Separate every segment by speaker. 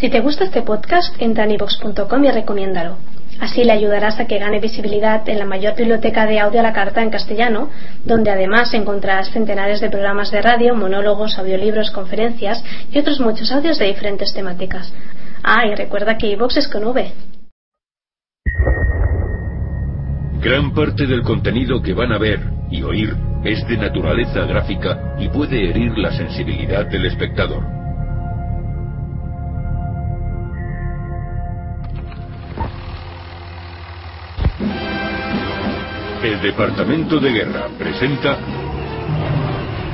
Speaker 1: Si te gusta este podcast, entra en iVox.com y recomiéndalo. Así le ayudarás a que gane visibilidad en la mayor biblioteca de audio a la carta en castellano, donde además encontrarás centenares de programas de radio, monólogos, audiolibros, conferencias y otros muchos audios de diferentes temáticas. Ah, y recuerda que iVox es con V.
Speaker 2: Gran parte del contenido que van a ver y oír es de naturaleza gráfica y puede herir la sensibilidad del espectador. El Departamento de Guerra presenta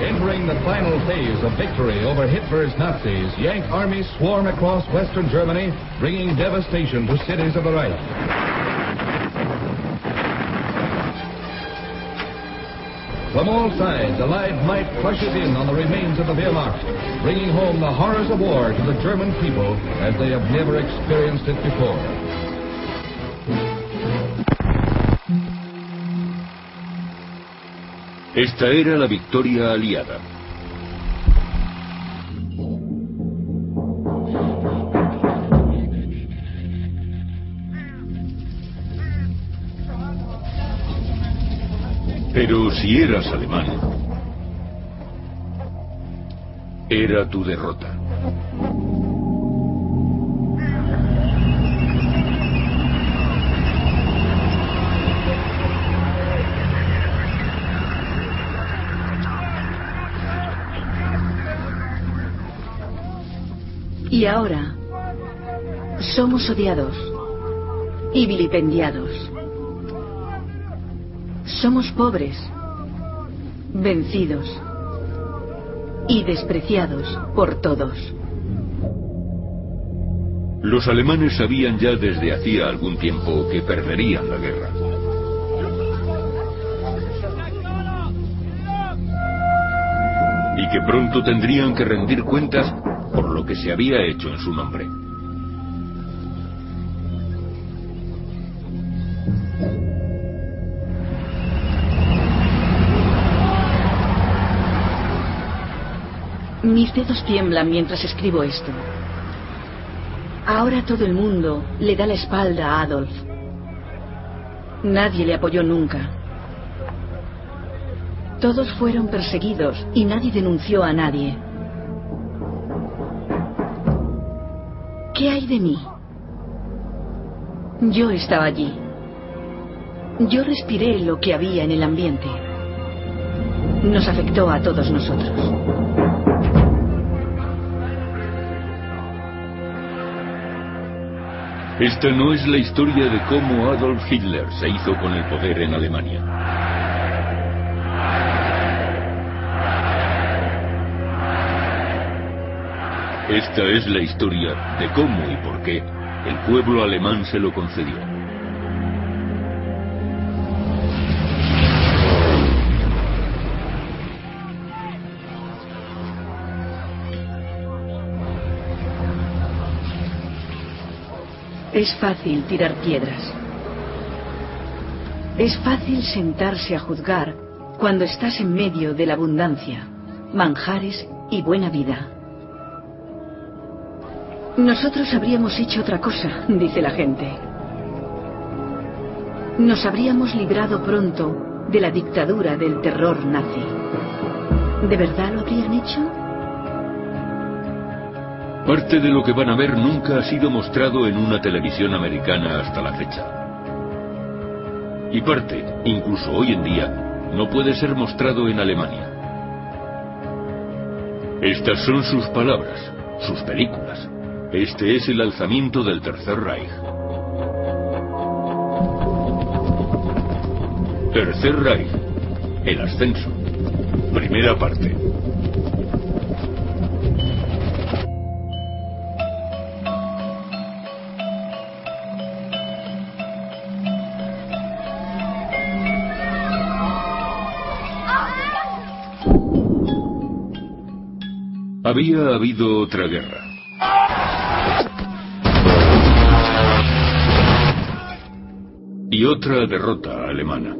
Speaker 3: Entering the final phase of victory over Hitler's Nazis, Yank armies swarm across western Germany, bringing devastation to cities of the Reich. From all sides, Allied might crushes in on the remains of the Wehrmacht, bringing home the horrors of war to the German people as they have never experienced it before.
Speaker 2: Esta era la victoria aliada. Pero si eras alemán, era tu derrota.
Speaker 4: Y ahora somos odiados y vilipendiados. Somos pobres, vencidos y despreciados por todos.
Speaker 2: Los alemanes sabían ya desde hacía algún tiempo que perderían la guerra. Y que pronto tendrían que rendir cuentas por lo que se había hecho en su nombre.
Speaker 4: Mis dedos tiemblan mientras escribo esto. Ahora todo el mundo le da la espalda a Adolf. Nadie le apoyó nunca. Todos fueron perseguidos y nadie denunció a nadie. ¿Qué hay de mí? Yo estaba allí. Yo respiré lo que había en el ambiente. Nos afectó a todos nosotros.
Speaker 2: Esta no es la historia de cómo Adolf Hitler se hizo con el poder en Alemania. Esta es la historia de cómo y por qué el pueblo alemán se lo concedió.
Speaker 4: Es fácil tirar piedras. Es fácil sentarse a juzgar cuando estás en medio de la abundancia, manjares y buena vida. Nosotros habríamos hecho otra cosa, dice la gente. Nos habríamos librado pronto de la dictadura del terror nazi. ¿De verdad lo habrían hecho?
Speaker 2: Parte de lo que van a ver nunca ha sido mostrado en una televisión americana hasta la fecha. Y parte, incluso hoy en día, no puede ser mostrado en Alemania. Estas son sus palabras, sus películas. Este es el alzamiento del Tercer Reich. Tercer Reich. El ascenso. Primera parte. Había habido otra guerra. Otra derrota alemana.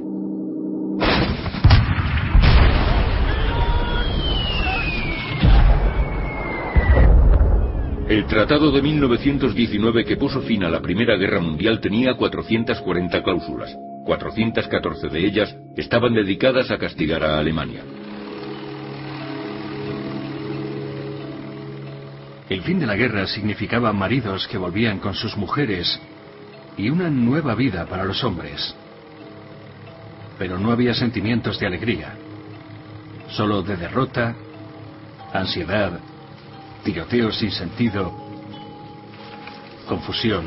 Speaker 2: El Tratado de 1919 que puso fin a la Primera Guerra Mundial tenía 440 cláusulas. 414 de ellas estaban dedicadas a castigar a Alemania.
Speaker 5: El fin de la guerra significaba maridos que volvían con sus mujeres y una nueva vida para los hombres. Pero no había sentimientos de alegría, solo de derrota, ansiedad, tiroteos sin sentido, confusión.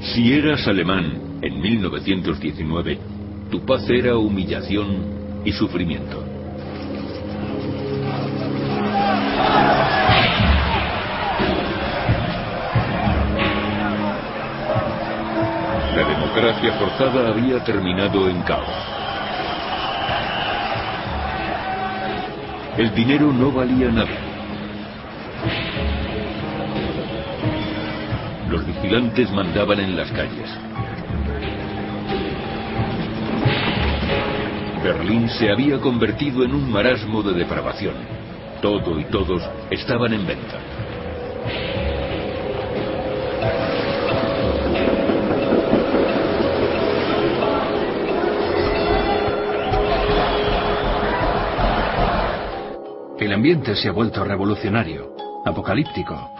Speaker 2: Si eras alemán en 1919, tu paz era humillación y sufrimiento. Democracia forzada había terminado en caos. El dinero no valía nada. Los vigilantes mandaban en las calles. Berlín se había convertido en un marasmo de depravación. Todo y todos estaban en venta.
Speaker 5: El ambiente se ha vuelto revolucionario, apocalíptico.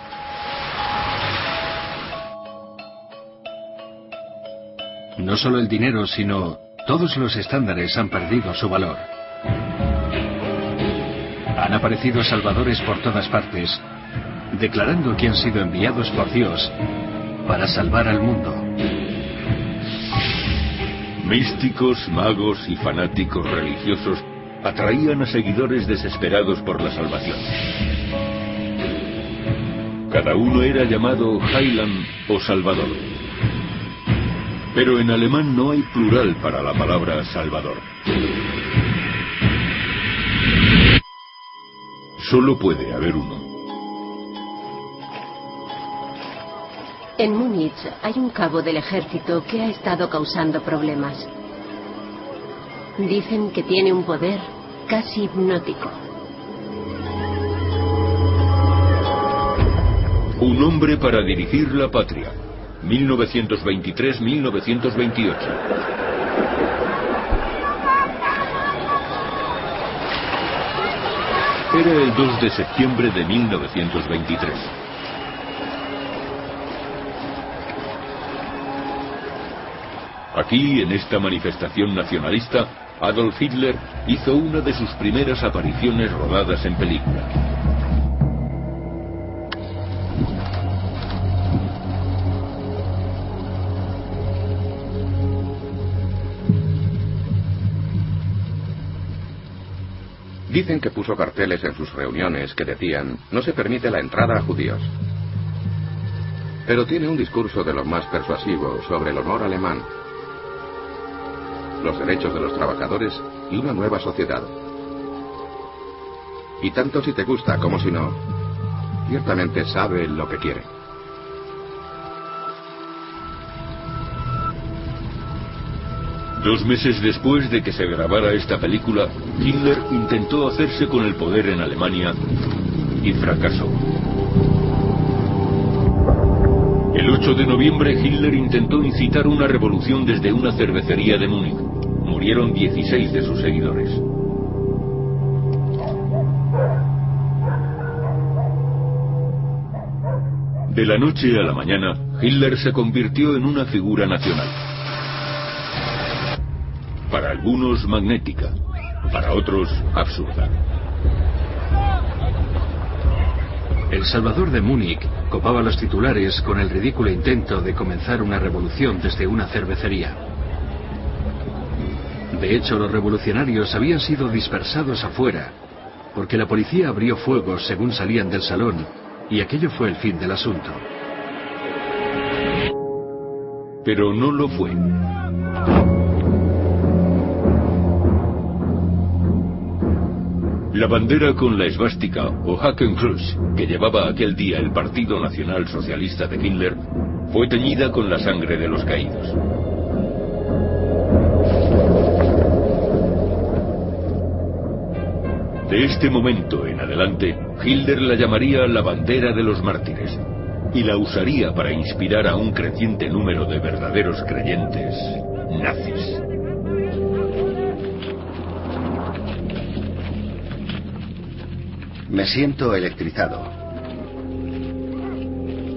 Speaker 5: No solo el dinero, sino todos los estándares han perdido su valor. Han aparecido salvadores por todas partes, declarando que han sido enviados por Dios para salvar al mundo.
Speaker 2: Místicos, magos y fanáticos religiosos atraían a seguidores desesperados por la salvación. Cada uno era llamado Highland o Salvador. Pero en alemán no hay plural para la palabra Salvador. Solo puede haber uno.
Speaker 6: En Múnich hay un cabo del ejército que ha estado causando problemas. Dicen que tiene un poder casi hipnótico.
Speaker 2: Un hombre para dirigir la patria. 1923-1928. Era el 2 de septiembre de 1923. Aquí, en esta manifestación nacionalista, Adolf Hitler hizo una de sus primeras apariciones rodadas en película.
Speaker 7: Dicen que puso carteles en sus reuniones que decían, no se permite la entrada a judíos. Pero tiene un discurso de lo más persuasivo sobre el honor alemán, los derechos de los trabajadores y una nueva sociedad. Y tanto si te gusta como si no, ciertamente sabe lo que quiere.
Speaker 2: Dos meses después de que se grabara esta película, Hitler intentó hacerse con el poder en Alemania y fracasó. El 8 de noviembre Hitler intentó incitar una revolución desde una cervecería de Múnich. Murieron 16 de sus seguidores. De la noche a la mañana, Hitler se convirtió en una figura nacional. Para algunos magnética, para otros absurda.
Speaker 5: El Salvador de Múnich copaba los titulares con el ridículo intento de comenzar una revolución desde una cervecería. De hecho, los revolucionarios habían sido dispersados afuera, porque la policía abrió fuego según salían del salón, y aquello fue el fin del asunto.
Speaker 2: Pero no lo fue. La bandera con la esvástica o Hakenkreuz que llevaba aquel día el Partido Nacional Socialista de Hitler fue teñida con la sangre de los caídos. De este momento en adelante, Hitler la llamaría la bandera de los mártires y la usaría para inspirar a un creciente número de verdaderos creyentes nazis.
Speaker 8: Me siento electrizado.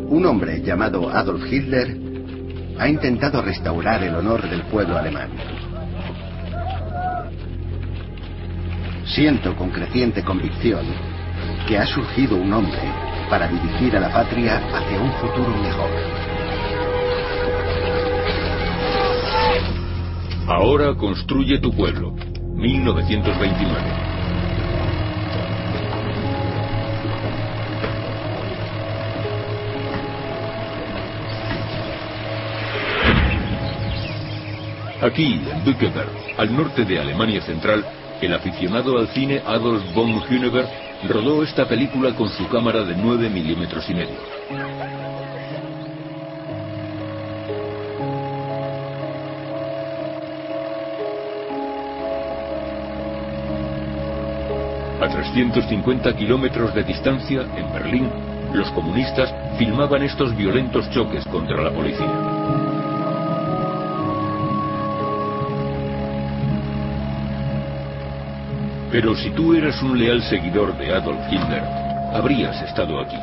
Speaker 8: Un hombre llamado Adolf Hitler ha intentado restaurar el honor del pueblo alemán. Siento con creciente convicción que ha surgido un hombre para dirigir a la patria hacia un futuro mejor.
Speaker 2: Ahora construye tu pueblo. 1929. Aquí, en Bückeberg, al norte de Alemania Central, el aficionado al cine Adolf von Hüneber rodó esta película con su cámara de 9 milímetros y medio. A 350 kilómetros de distancia, en Berlín, los comunistas filmaban estos violentos choques contra la policía. Pero si tú eras un leal seguidor de Adolf Hitler, habrías estado aquí.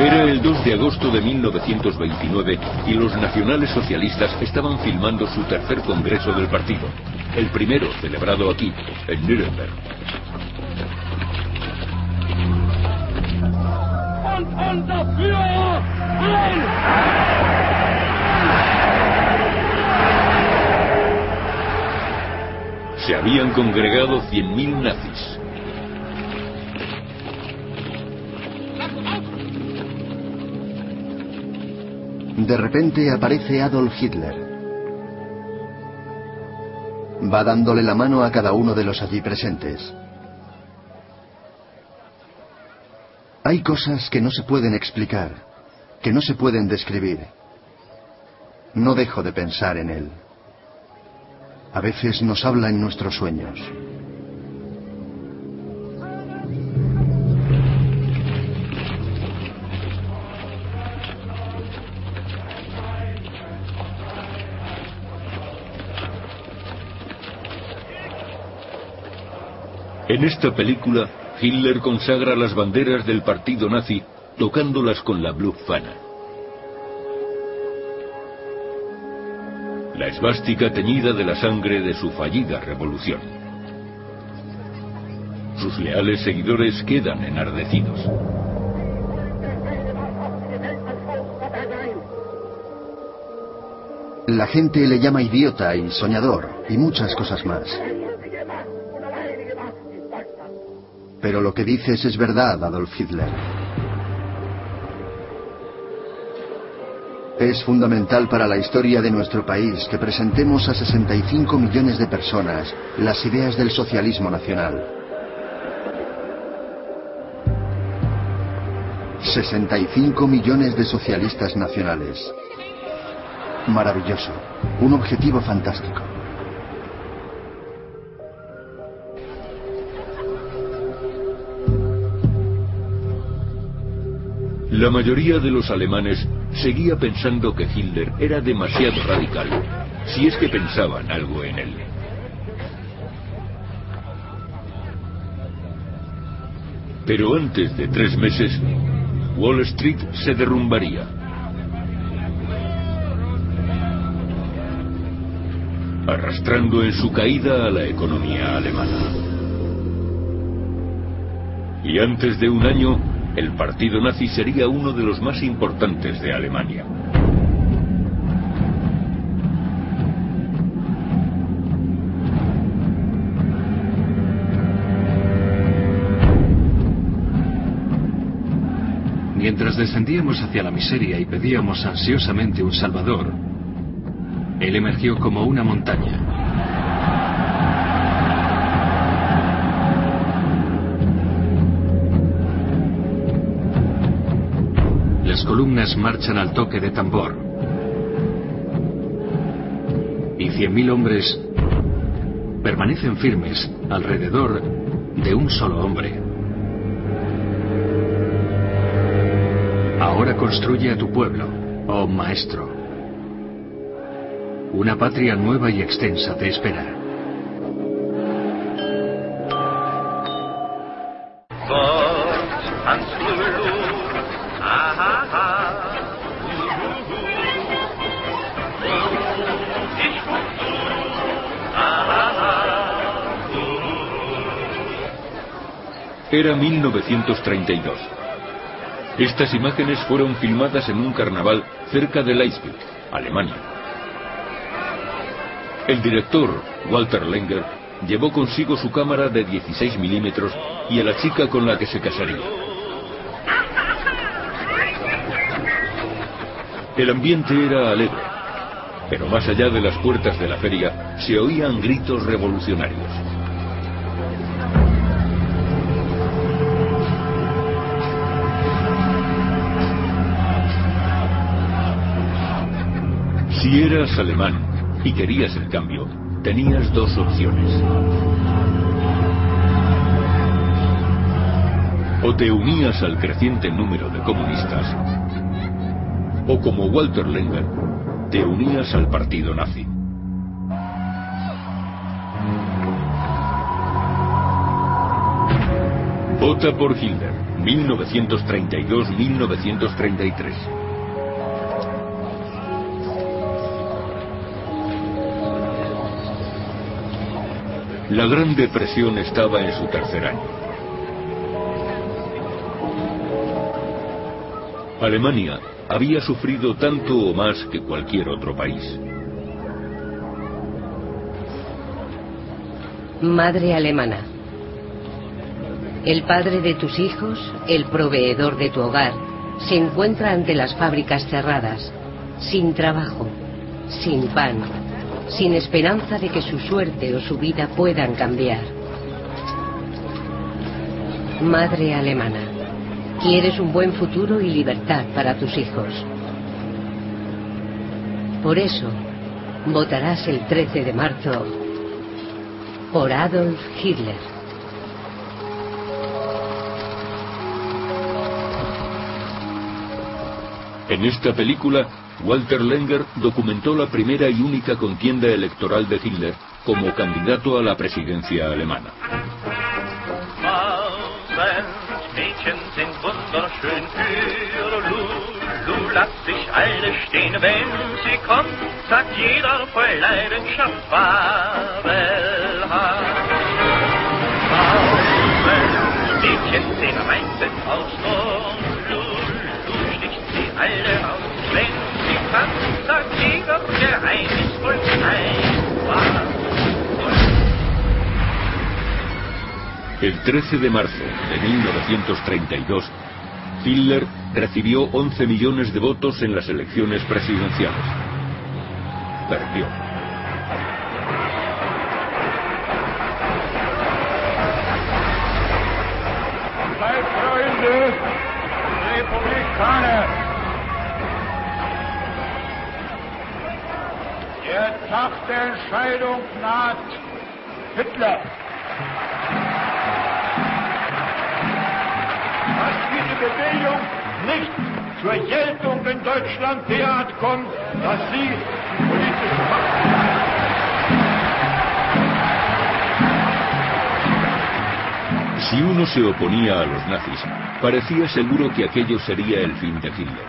Speaker 2: Era el 2 de agosto de 1929 y los nacionales socialistas estaban filmando su tercer congreso del partido, el primero celebrado aquí, en Nuremberg. Se habían congregado 100.000 nazis.
Speaker 8: De repente aparece Adolf Hitler. Va dándole la mano a cada uno de los allí presentes. Hay cosas que no se pueden explicar, que no se pueden describir. No dejo de pensar en él. A veces nos habla en nuestros sueños.
Speaker 2: En esta película, Hitler consagra las banderas del partido nazi tocándolas con la Blutfahne. La esvástica teñida de la sangre de su fallida revolución. Sus leales seguidores quedan enardecidos.
Speaker 8: La gente le llama idiota y soñador y muchas cosas más. Pero lo que dices es verdad, Adolf Hitler. Es fundamental para la historia de nuestro país que presentemos a 65 millones de personas las ideas del socialismo nacional. 65 millones de socialistas nacionales. Maravilloso. Un objetivo fantástico.
Speaker 2: La mayoría de los alemanes seguía pensando que Hitler era demasiado radical, si es que pensaban algo en él. Pero antes de tres meses, Wall Street se derrumbaría. arrastrando en su caída a la economía alemana. Y antes de un año, el partido nazi sería uno de los más importantes de Alemania.
Speaker 5: Mientras descendíamos hacia la miseria y pedíamos ansiosamente un Salvador, Él emergió como una montaña. Columnas marchan al toque de tambor. Y cien mil hombres permanecen firmes alrededor de un solo hombre. Ahora construye a tu pueblo, oh maestro. Una patria nueva y extensa te espera.
Speaker 2: Era 1932. Estas imágenes fueron filmadas en un carnaval cerca de Leipzig, Alemania. El director, Walter Lenger, llevó consigo su cámara de 16 milímetros y a la chica con la que se casaría. El ambiente era alegre, pero más allá de las puertas de la feria se oían gritos revolucionarios. Si eras alemán y querías el cambio, tenías dos opciones. O te unías al creciente número de comunistas, o como Walter Lenger, te unías al partido nazi. Vota por Hitler, 1932-1933. La Gran Depresión estaba en su tercer año. Alemania había sufrido tanto o más que cualquier otro país.
Speaker 6: Madre alemana. El padre de tus hijos, el proveedor de tu hogar, se encuentra ante las fábricas cerradas, sin trabajo, sin pan, sin esperanza de que su suerte o su vida puedan cambiar. Madre alemana, quieres un buen futuro y libertad para tus hijos. Por eso, votarás el 13 de marzo por Adolf Hitler.
Speaker 2: En esta película, Walter Lenger documentó la primera y única contienda electoral de Hitler como candidato a la presidencia alemana. El 13 de marzo de 1932, Hitler recibió 11 millones de votos en las elecciones presidenciales. Perdió.
Speaker 9: Republikaner. Der Tag der Entscheidung naht. Hitler. Dass diese Bewegung nicht zur Geltung in Deutschland derart kommt, dass sie politische Macht
Speaker 2: Si uno se oponía a los nazis, parecía seguro que aquello sería el fin de Hitler.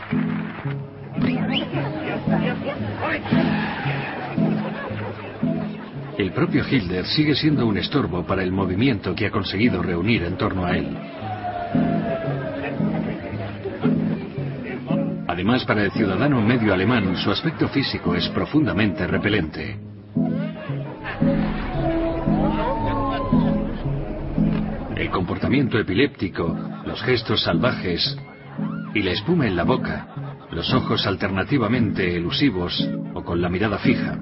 Speaker 5: El propio Hitler sigue siendo un estorbo para el movimiento que ha conseguido reunir en torno a él. Además, para el ciudadano medio alemán, su aspecto físico es profundamente repelente. El comportamiento epiléptico, los gestos salvajes y la espuma en la boca, los ojos alternativamente elusivos o con la mirada fija.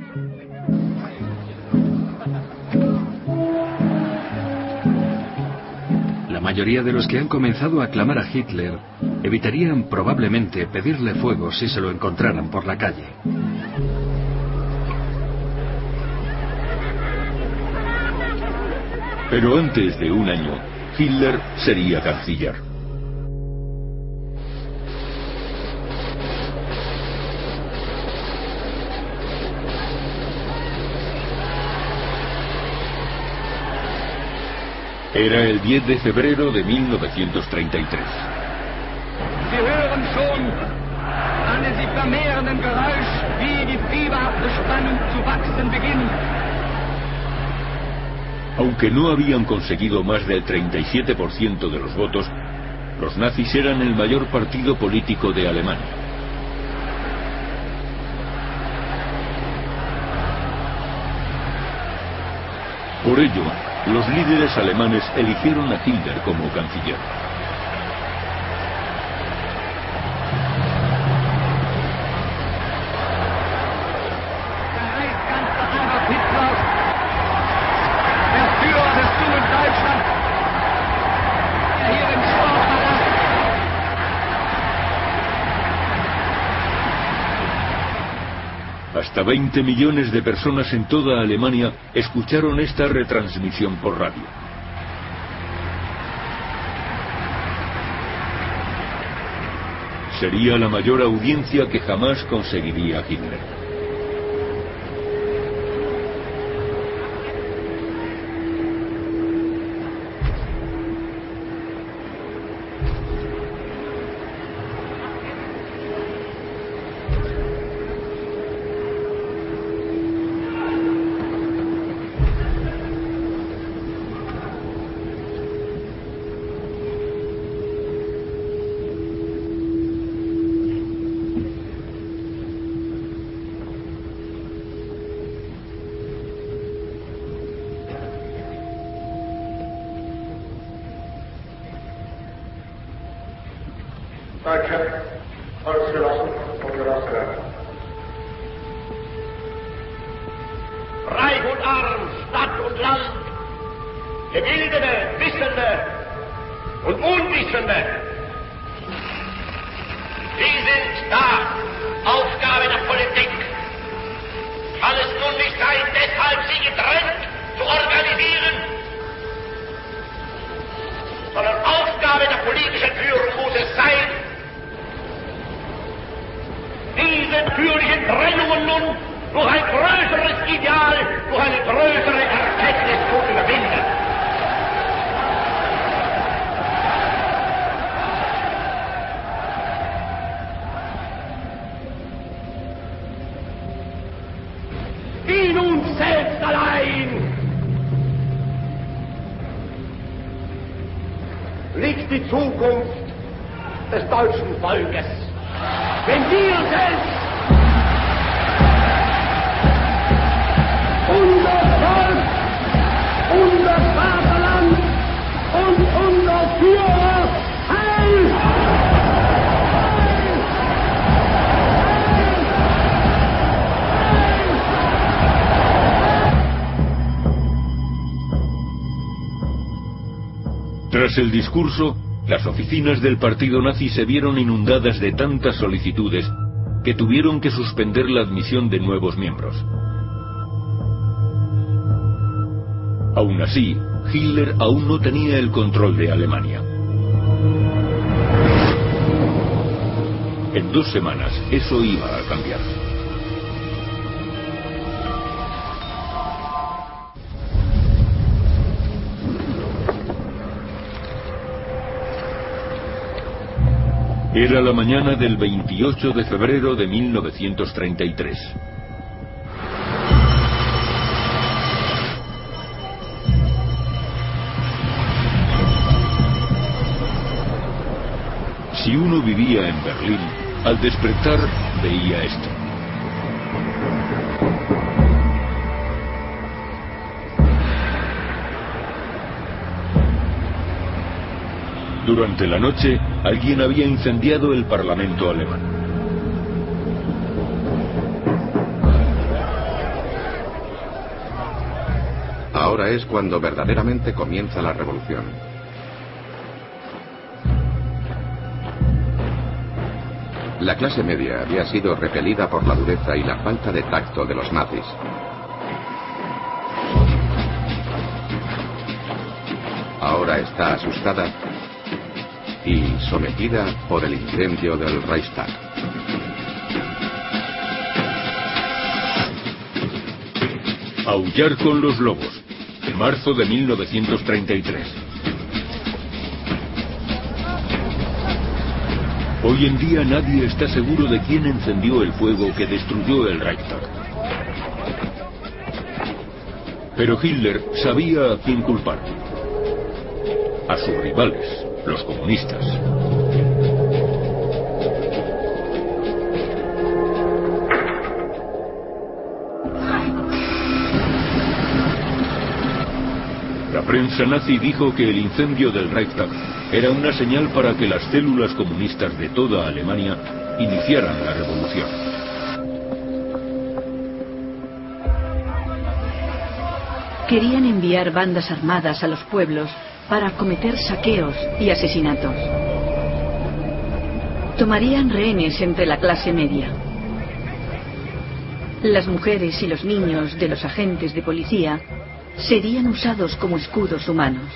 Speaker 5: Mayoría de los que han comenzado a aclamar a Hitler evitarían probablemente pedirle fuego si se lo encontraran por la calle.
Speaker 2: Pero antes de un año, Hitler sería canciller. Era el 10 de febrero de 1933.
Speaker 10: Sie hören schon einen sich vermehrenden Geräusch, wie die fieberhafte Spannung zu wachsen beginnt.
Speaker 2: Aunque no habían conseguido más del 37% de los votos, los nazis eran el mayor partido político de Alemania. Por ello, los líderes alemanes eligieron a Hitler como canciller.
Speaker 10: Der Reichskanzler Adolf Hitler, der Führer des jungen Deutschland, der hier im Sportpalast
Speaker 2: Hasta 20 millones de personas en toda Alemania escucharon esta retransmisión por radio. Sería la mayor audiencia que jamás conseguiría Hitler. Discurso, las oficinas del partido nazi se vieron inundadas de tantas solicitudes que tuvieron que suspender la admisión de nuevos miembros. Aún así, Hitler aún no tenía el control de Alemania. En dos semanas eso iba a cambiar. Era la mañana del 28 de febrero de 1933. Si uno vivía en Berlín, al despertar veía esto. Durante la noche, alguien había incendiado el Parlamento alemán.
Speaker 7: Ahora es cuando verdaderamente comienza la revolución. La clase media había sido repelida por la dureza y la falta de tacto de los nazis. Ahora está asustada y sometida por el incendio del Reichstag.
Speaker 2: Aullar con los lobos, en marzo de 1933. Hoy en día nadie está seguro de quién encendió el fuego que destruyó el Reichstag. Pero Hitler sabía a quién culpar. A sus rivales, los comunistas. La prensa nazi dijo que el incendio del Reichstag era una señal para que las células comunistas de toda Alemania iniciaran la revolución.
Speaker 4: Querían enviar bandas armadas a los pueblos para cometer saqueos y asesinatos. Tomarían rehenes entre la clase media. Las mujeres y los niños de los agentes de policía serían usados como escudos humanos.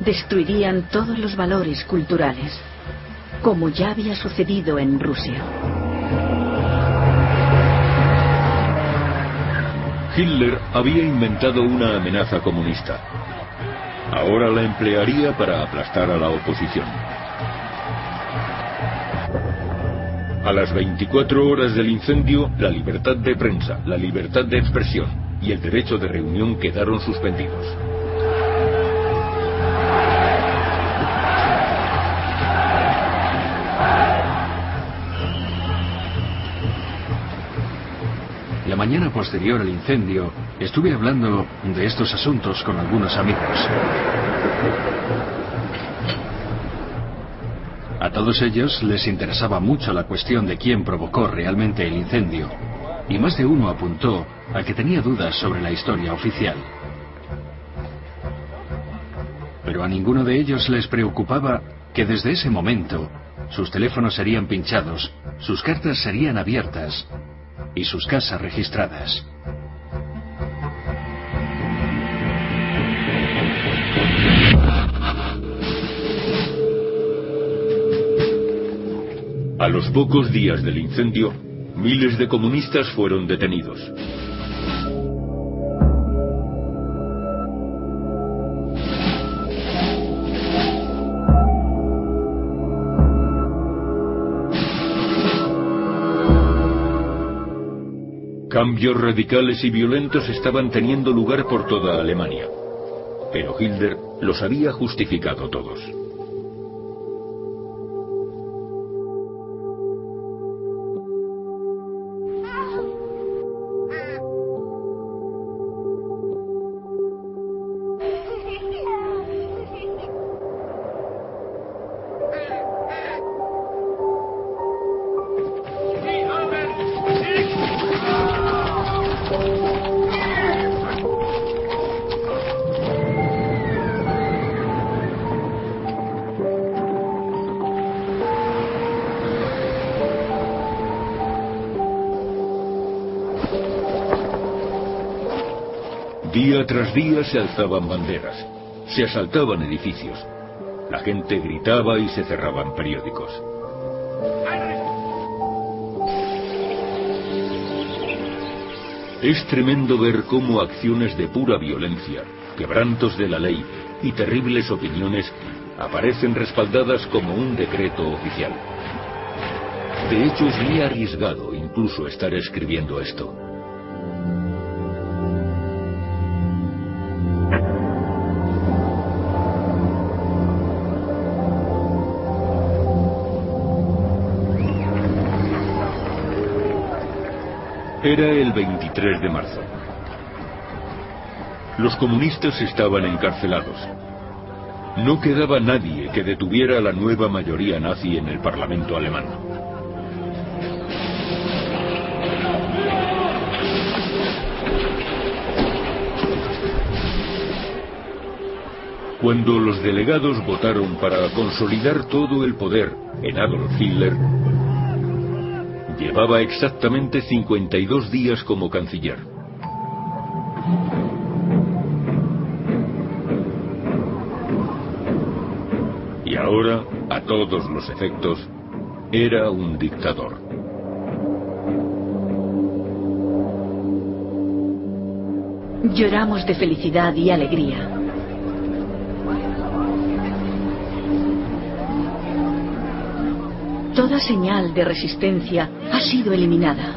Speaker 4: Destruirían todos los valores culturales, como ya había sucedido en Rusia.
Speaker 2: Hitler había inventado una amenaza comunista. Ahora la emplearía para aplastar a la oposición. A las 24 horas del incendio, la libertad de prensa, la libertad de expresión y el derecho de reunión quedaron suspendidos.
Speaker 5: Mañana posterior al incendio, estuve hablando de estos asuntos con algunos amigos. A todos ellos les interesaba mucho la cuestión de quién provocó realmente el incendio, y más de uno apuntó a que tenía dudas sobre la historia oficial. Pero a ninguno de ellos les preocupaba que desde ese momento sus teléfonos serían pinchados, sus cartas serían abiertas y sus casas registradas.
Speaker 2: A los pocos días del incendio, miles de comunistas fueron detenidos. Radicales y violentos estaban teniendo lugar por toda Alemania. Pero Hitler los había justificado todos. Se alzaban banderas, se asaltaban edificios, la gente gritaba y se cerraban periódicos. Es tremendo ver cómo acciones de pura violencia, quebrantos de la ley y terribles opiniones aparecen respaldadas como un decreto oficial. De hecho, es muy arriesgado incluso estar escribiendo esto. Era el 23 de marzo. Los comunistas estaban encarcelados. No quedaba nadie que detuviera a la nueva mayoría nazi en el Parlamento alemán. Cuando los delegados votaron para consolidar todo el poder en Adolf Hitler, Llevaba exactamente 52 días como canciller. Y ahora, a todos los efectos, era un dictador.
Speaker 4: Lloramos de felicidad y alegría. Toda señal de resistencia ha sido eliminada.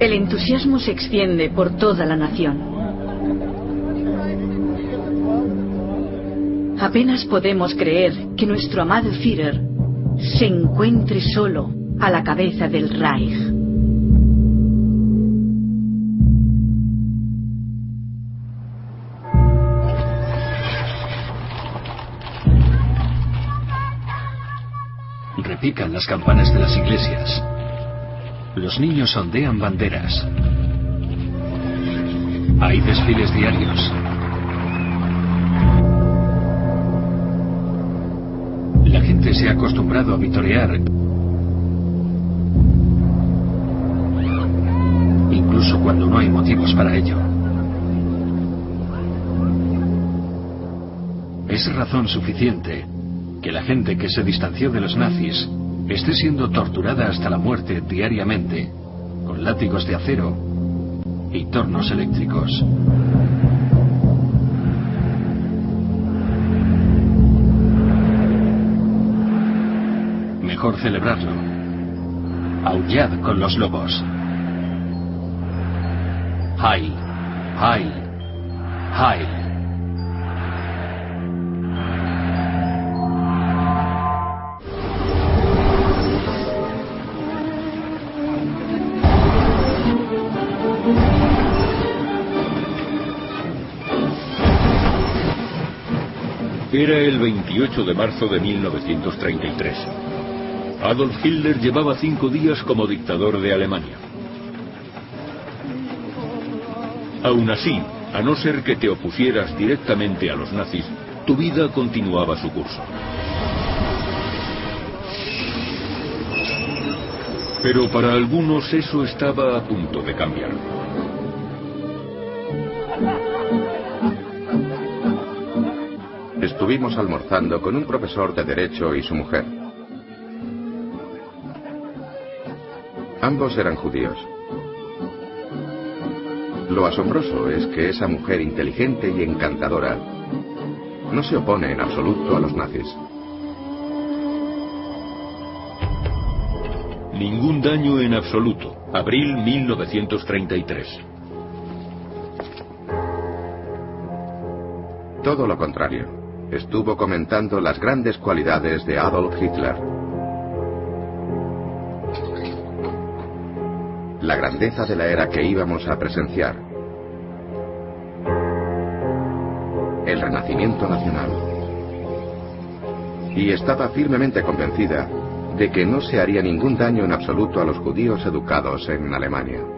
Speaker 4: El entusiasmo se extiende por toda la nación. Apenas podemos creer que nuestro amado Führer se encuentre solo a la cabeza del Reich.
Speaker 5: Las campanas de las iglesias. Los niños ondean banderas. Hay desfiles diarios. La gente se ha acostumbrado a vitorear. Incluso cuando no hay motivos para ello. Es razón suficiente que la gente que se distanció de los nazis esté siendo torturada hasta la muerte diariamente con látigos de acero y tornos eléctricos. Mejor celebrarlo. Aullad con los lobos. Heil, Heil, Heil.
Speaker 2: Era el 28 de marzo de 1933. Adolf Hitler llevaba cinco días como dictador de Alemania. Aún así, a no ser que te opusieras directamente a los nazis, tu vida continuaba su curso. Pero para algunos eso estaba a punto de cambiar.
Speaker 7: Estuvimos almorzando con un profesor de Derecho y su mujer. Ambos eran judíos. Lo asombroso es que esa mujer inteligente y encantadora no se opone en absoluto a los nazis.
Speaker 2: Ningún daño en absoluto. Abril 1933.
Speaker 7: Todo lo contrario. Estuvo comentando las grandes cualidades de Adolf Hitler. La grandeza de la era que íbamos a presenciar. El renacimiento nacional. Y estaba firmemente convencida de que no se haría ningún daño en absoluto a los judíos educados en Alemania.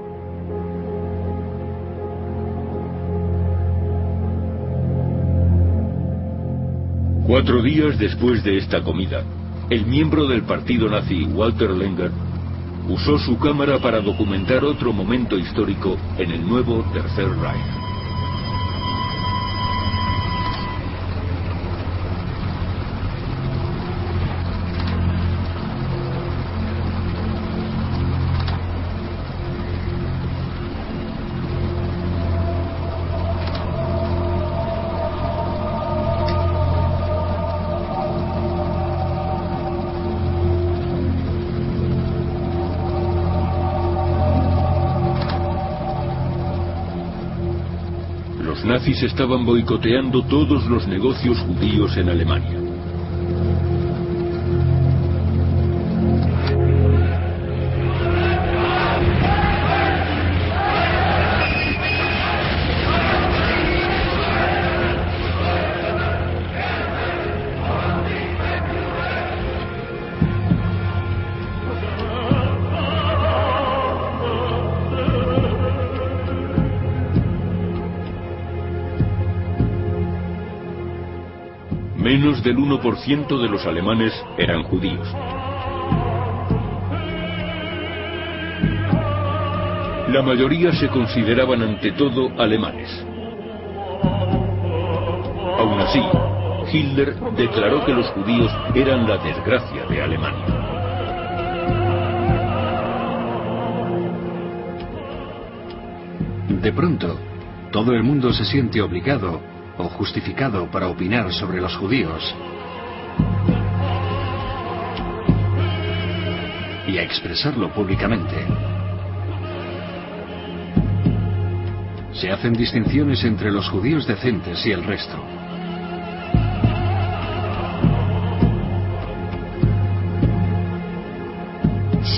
Speaker 2: Cuatro días después de esta comida, el miembro del partido nazi Walter Lenger usó su cámara para documentar otro momento histórico en el nuevo Tercer Reich. Estaban boicoteando todos los negocios judíos en Alemania. 5% de los alemanes eran judíos. La mayoría se consideraban ante todo alemanes. Aún así, Hitler declaró que los judíos eran la desgracia de Alemania.
Speaker 5: De pronto, todo el mundo se siente obligado o justificado para opinar sobre los judíos, expresarlo públicamente. Se hacen distinciones entre los judíos decentes y el resto.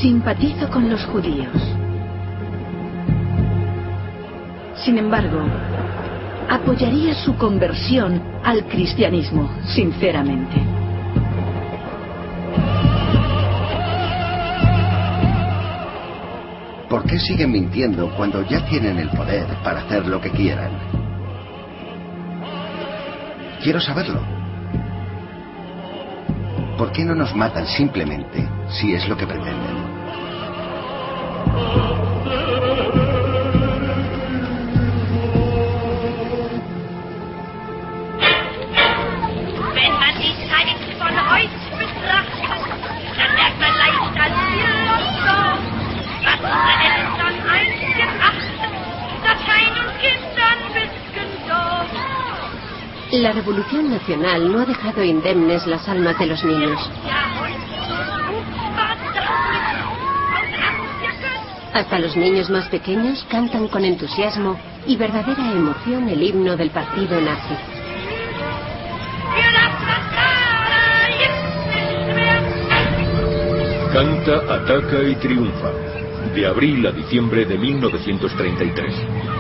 Speaker 4: Simpatizo con los judíos. Sin embargo, apoyaría su conversión al cristianismo, sinceramente.
Speaker 8: Siguen mintiendo cuando ya tienen el poder para hacer lo que quieran? Quiero saberlo. ¿Por qué no nos matan simplemente si es lo que pretenden?
Speaker 6: La Revolución Nacional no ha dejado indemnes las almas de los niños. Hasta los niños más pequeños cantan con entusiasmo y verdadera emoción el himno del partido nazi.
Speaker 2: Canta, ataca y triunfa. De abril a diciembre de 1933.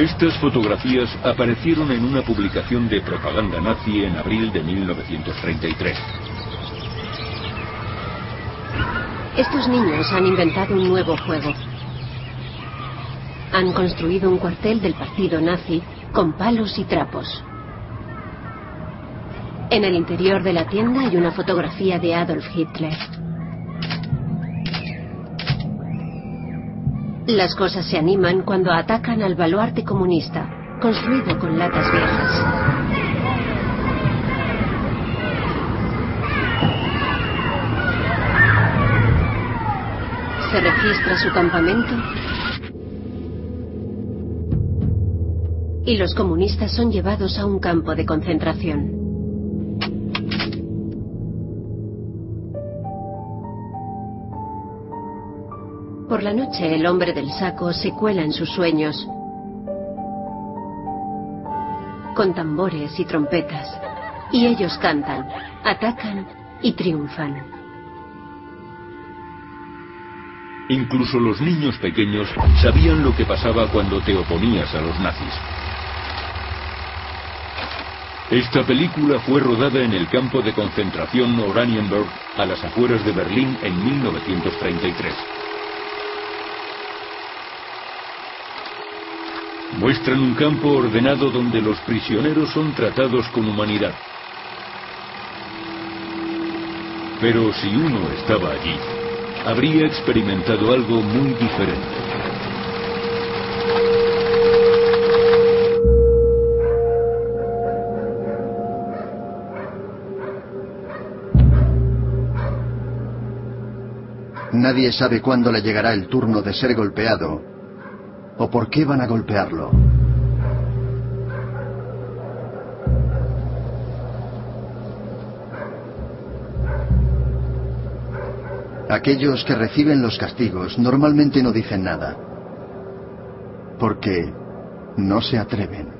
Speaker 2: Estas fotografías aparecieron en una publicación de propaganda nazi en abril de 1933.
Speaker 6: Estos niños han inventado un nuevo juego. Han construido un cuartel del partido nazi con palos y trapos. En el interior de la tienda hay una fotografía de Adolf Hitler. Las cosas se animan cuando atacan al baluarte comunista, construido con latas viejas. Se registra su campamento y los comunistas son llevados a un campo de concentración. Por la noche el hombre del saco se cuela en sus sueños con tambores y trompetas. Y ellos cantan, atacan y triunfan.
Speaker 2: Incluso los niños pequeños sabían lo que pasaba cuando te oponías a los nazis. Esta película fue rodada en el campo de concentración Oranienburg, a las afueras de Berlín, en 1933. Muestran un campo ordenado donde los prisioneros son tratados con humanidad. Pero si uno estaba allí, habría experimentado algo muy diferente.
Speaker 8: Nadie sabe cuándo le llegará el turno de ser golpeado o por qué van a golpearlo. Aquellos que reciben los castigos normalmente no dicen nada, porque no se atreven.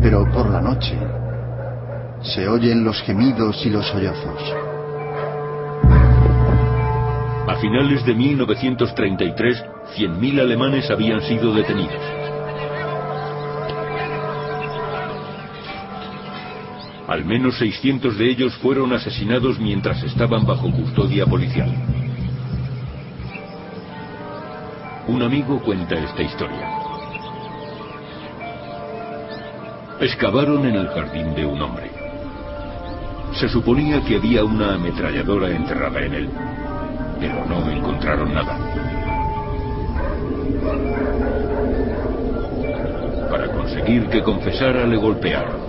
Speaker 8: Pero por la noche se oyen los gemidos y los sollozos.
Speaker 2: A finales de 1933, 100.000 alemanes habían sido detenidos. Al menos 600 de ellos fueron asesinados mientras estaban bajo custodia policial. Un amigo cuenta esta historia. Excavaron en el jardín de un hombre. Se suponía que había una ametralladora enterrada en él. pero no encontraron nada. Conseguir que confesara le golpearon.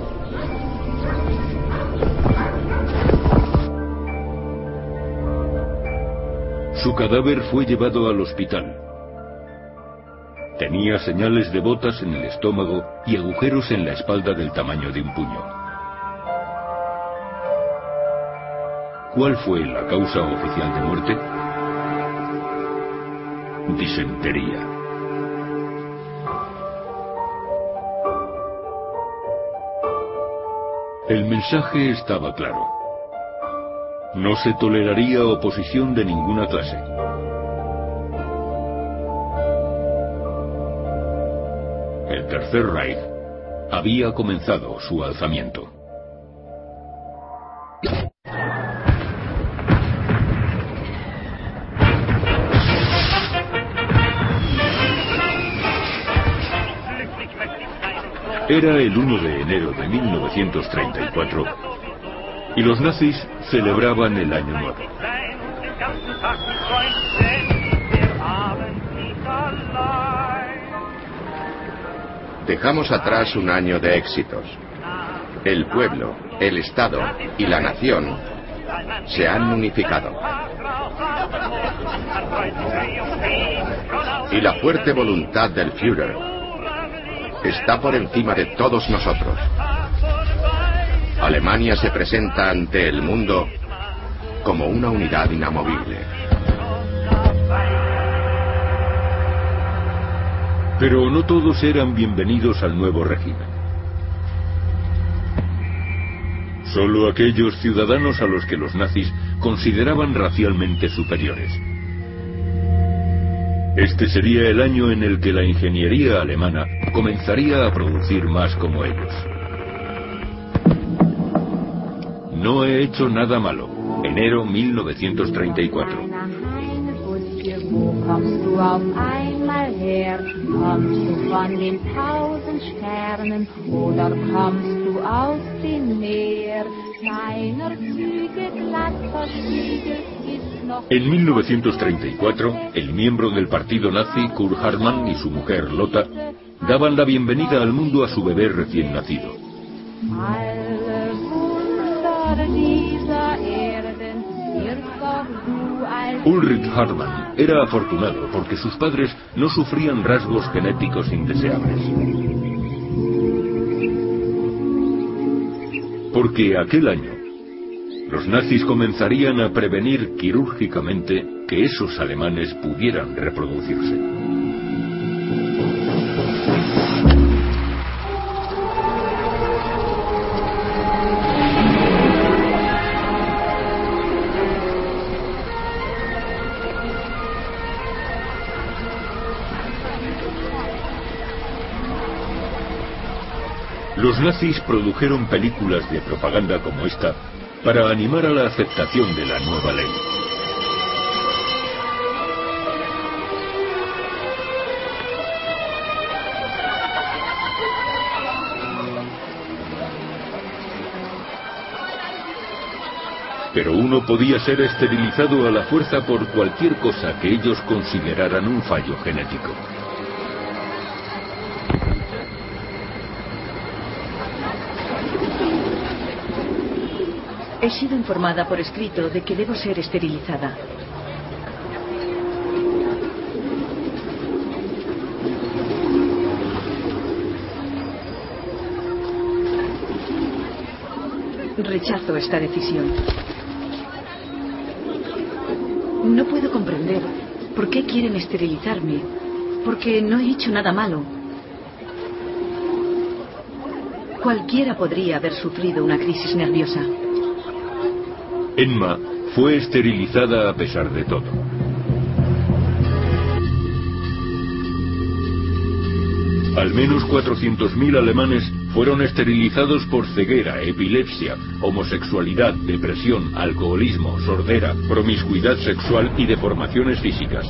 Speaker 2: Su cadáver fue llevado al hospital. Tenía señales de botas en el estómago y agujeros en la espalda del tamaño de un puño. ¿Cuál fue la causa oficial de muerte? Disentería. Mensaje estaba claro. No se toleraría oposición de ninguna clase. El Tercer Reich había comenzado su alzamiento. Era el 1 de enero de 1934 y los nazis celebraban el Año Nuevo.
Speaker 7: Dejamos atrás un año de éxitos. El pueblo, el Estado y la nación se han unificado. Y la fuerte voluntad del Führer está por encima de todos nosotros. Alemania se presenta ante el mundo como una unidad inamovible.
Speaker 2: Pero no todos eran bienvenidos al nuevo régimen. Solo aquellos ciudadanos a los que los nazis consideraban racialmente superiores. Este sería el año en el que la ingeniería alemana comenzaría a producir más como ellos. No he hecho nada malo. Enero 1934. En 1934, el miembro del partido nazi Kurt Hartmann y su mujer Lotta daban la bienvenida al mundo a su bebé recién nacido. Ulrich Hartmann era afortunado porque sus padres no sufrían rasgos genéticos indeseables. Porque aquel año, los nazis comenzarían a prevenir quirúrgicamente que esos alemanes pudieran reproducirse. Los nazis produjeron películas de propaganda como esta para animar a la aceptación de la nueva ley. Pero uno podía ser esterilizado a la fuerza por cualquier cosa que ellos consideraran un fallo genético.
Speaker 4: He sido informada por escrito de que debo ser esterilizada. Rechazo esta decisión. No puedo comprender por qué quieren esterilizarme, porque no he hecho nada malo. Cualquiera podría haber sufrido una crisis nerviosa.
Speaker 2: Enma fue esterilizada a pesar de todo. Al menos 400.000 alemanes fueron esterilizados por ceguera, epilepsia, homosexualidad, depresión, alcoholismo, sordera, promiscuidad sexual y deformaciones físicas.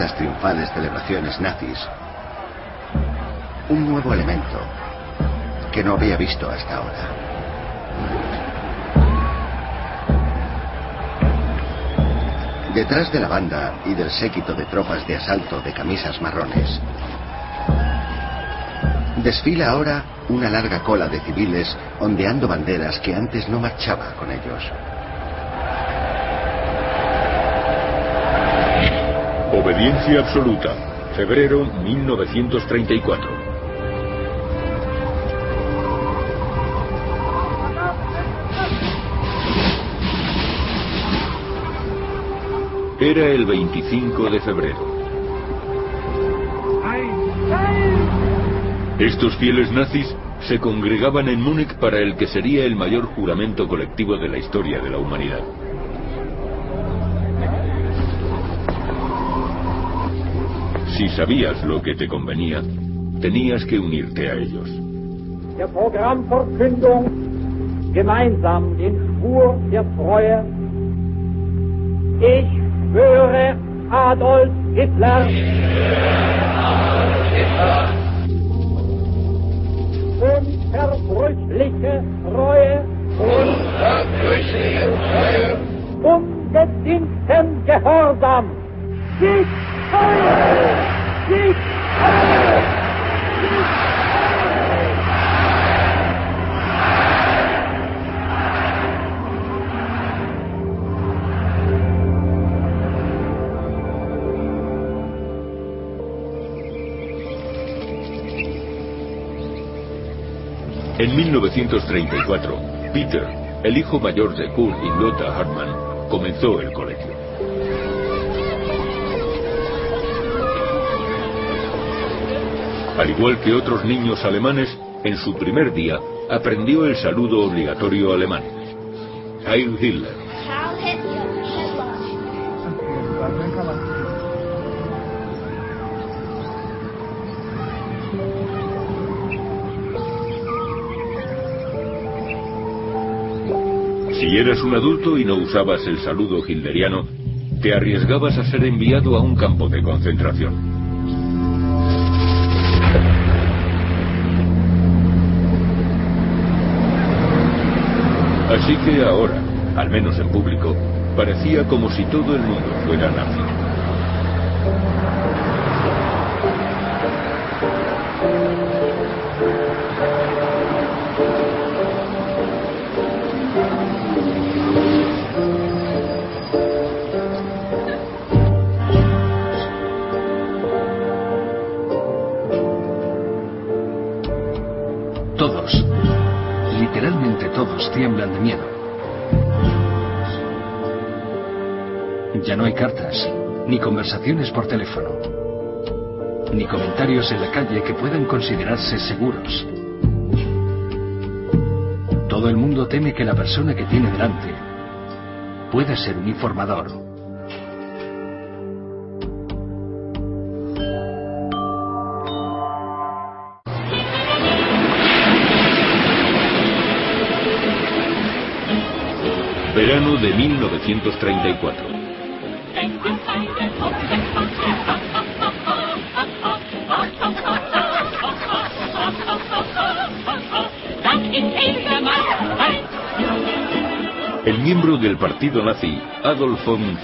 Speaker 8: Estas triunfales celebraciones nazis un nuevo elemento que no había visto hasta ahora. Detrás de la banda y del séquito de tropas de asalto de camisas marrones, desfila ahora una larga cola de civiles ondeando banderas que antes no marchaba con ellos.
Speaker 2: Obediencia absoluta. Febrero 1934. Era el 25 de febrero. Estos fieles nazis se congregaban en Múnich para el que sería el mayor juramento colectivo de la historia de la humanidad. Si sabías lo que te convenía, tenías que unirte a ellos.
Speaker 11: Der Programmverkündung gemeinsam den Schwur der Treue. Ich schwöre Adolf Hitler. Unverbrüchliche Treue.
Speaker 12: Unverbrüchliche Treue.
Speaker 11: Ungedienten Gehorsam. Sieg
Speaker 2: En 1934, Peter, el hijo mayor de Kurt y Lotta Hartmann, comenzó el colegio. Al igual que otros niños alemanes, en su primer día aprendió el saludo obligatorio alemán. Heil Hitler. Si eras un adulto y no usabas el saludo hilderiano, te arriesgabas a ser enviado a un campo de concentración. Así que ahora, al menos en público, parecía como si todo el mundo fuera nazi.
Speaker 5: Cartas, ni conversaciones por teléfono, ni comentarios en la calle que puedan considerarse seguros. Todo el mundo teme que la persona que tiene delante pueda ser un informador.
Speaker 2: Verano de 1934. Del partido nazi, Adolf von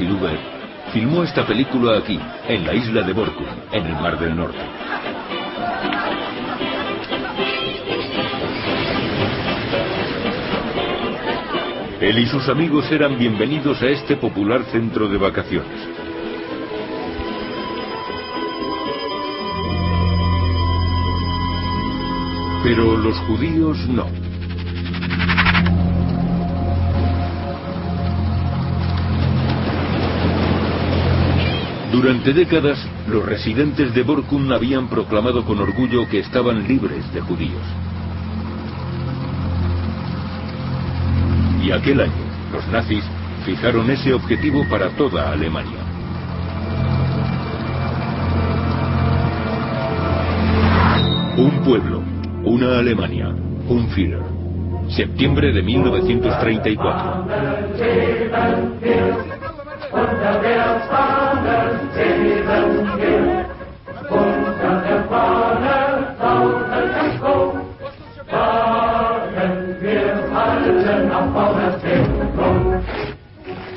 Speaker 2: filmó esta película aquí, en la isla de Borkum, en el Mar del Norte. Él y sus amigos eran bienvenidos a este popular centro de vacaciones. Pero los judíos no. Durante décadas, los residentes de Borkum habían proclamado con orgullo que estaban libres de judíos. Y aquel año, los nazis fijaron ese objetivo para toda Alemania. Un pueblo, una Alemania, un Führer. Septiembre de 1934.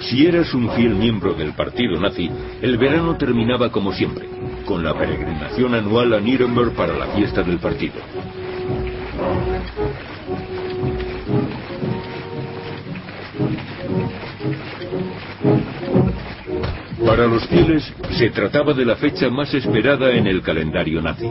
Speaker 2: Si eras un fiel miembro del partido nazi, el verano terminaba como siempre, con la peregrinación anual a Nuremberg para la fiesta del partido. Para los fieles se trataba de la fecha más esperada en el calendario nazi.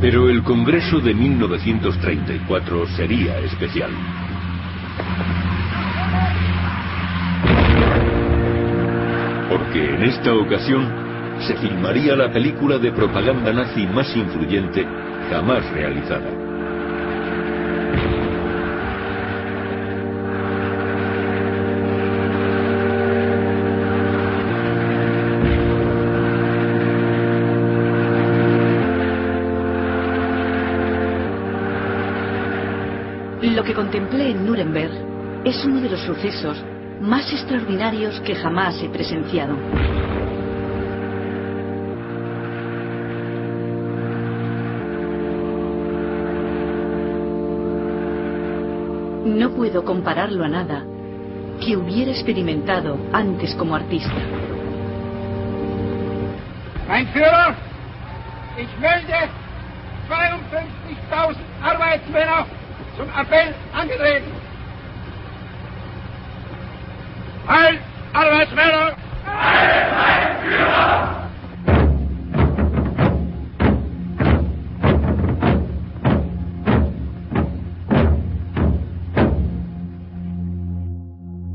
Speaker 2: Pero el Congreso de 1934 sería especial. Porque en esta ocasión se filmaría la película de propaganda nazi más influyente jamás realizada.
Speaker 4: Lo que contemplé en Nuremberg es uno de los sucesos más extraordinarios que jamás he presenciado. No puedo compararlo a nada que hubiera experimentado antes como artista.
Speaker 10: Mein Führer, ich melde 52.000 Arbeitsmänner zum Appell angetreten. Heil, Arbeitsmänner! Heil, mein Führer!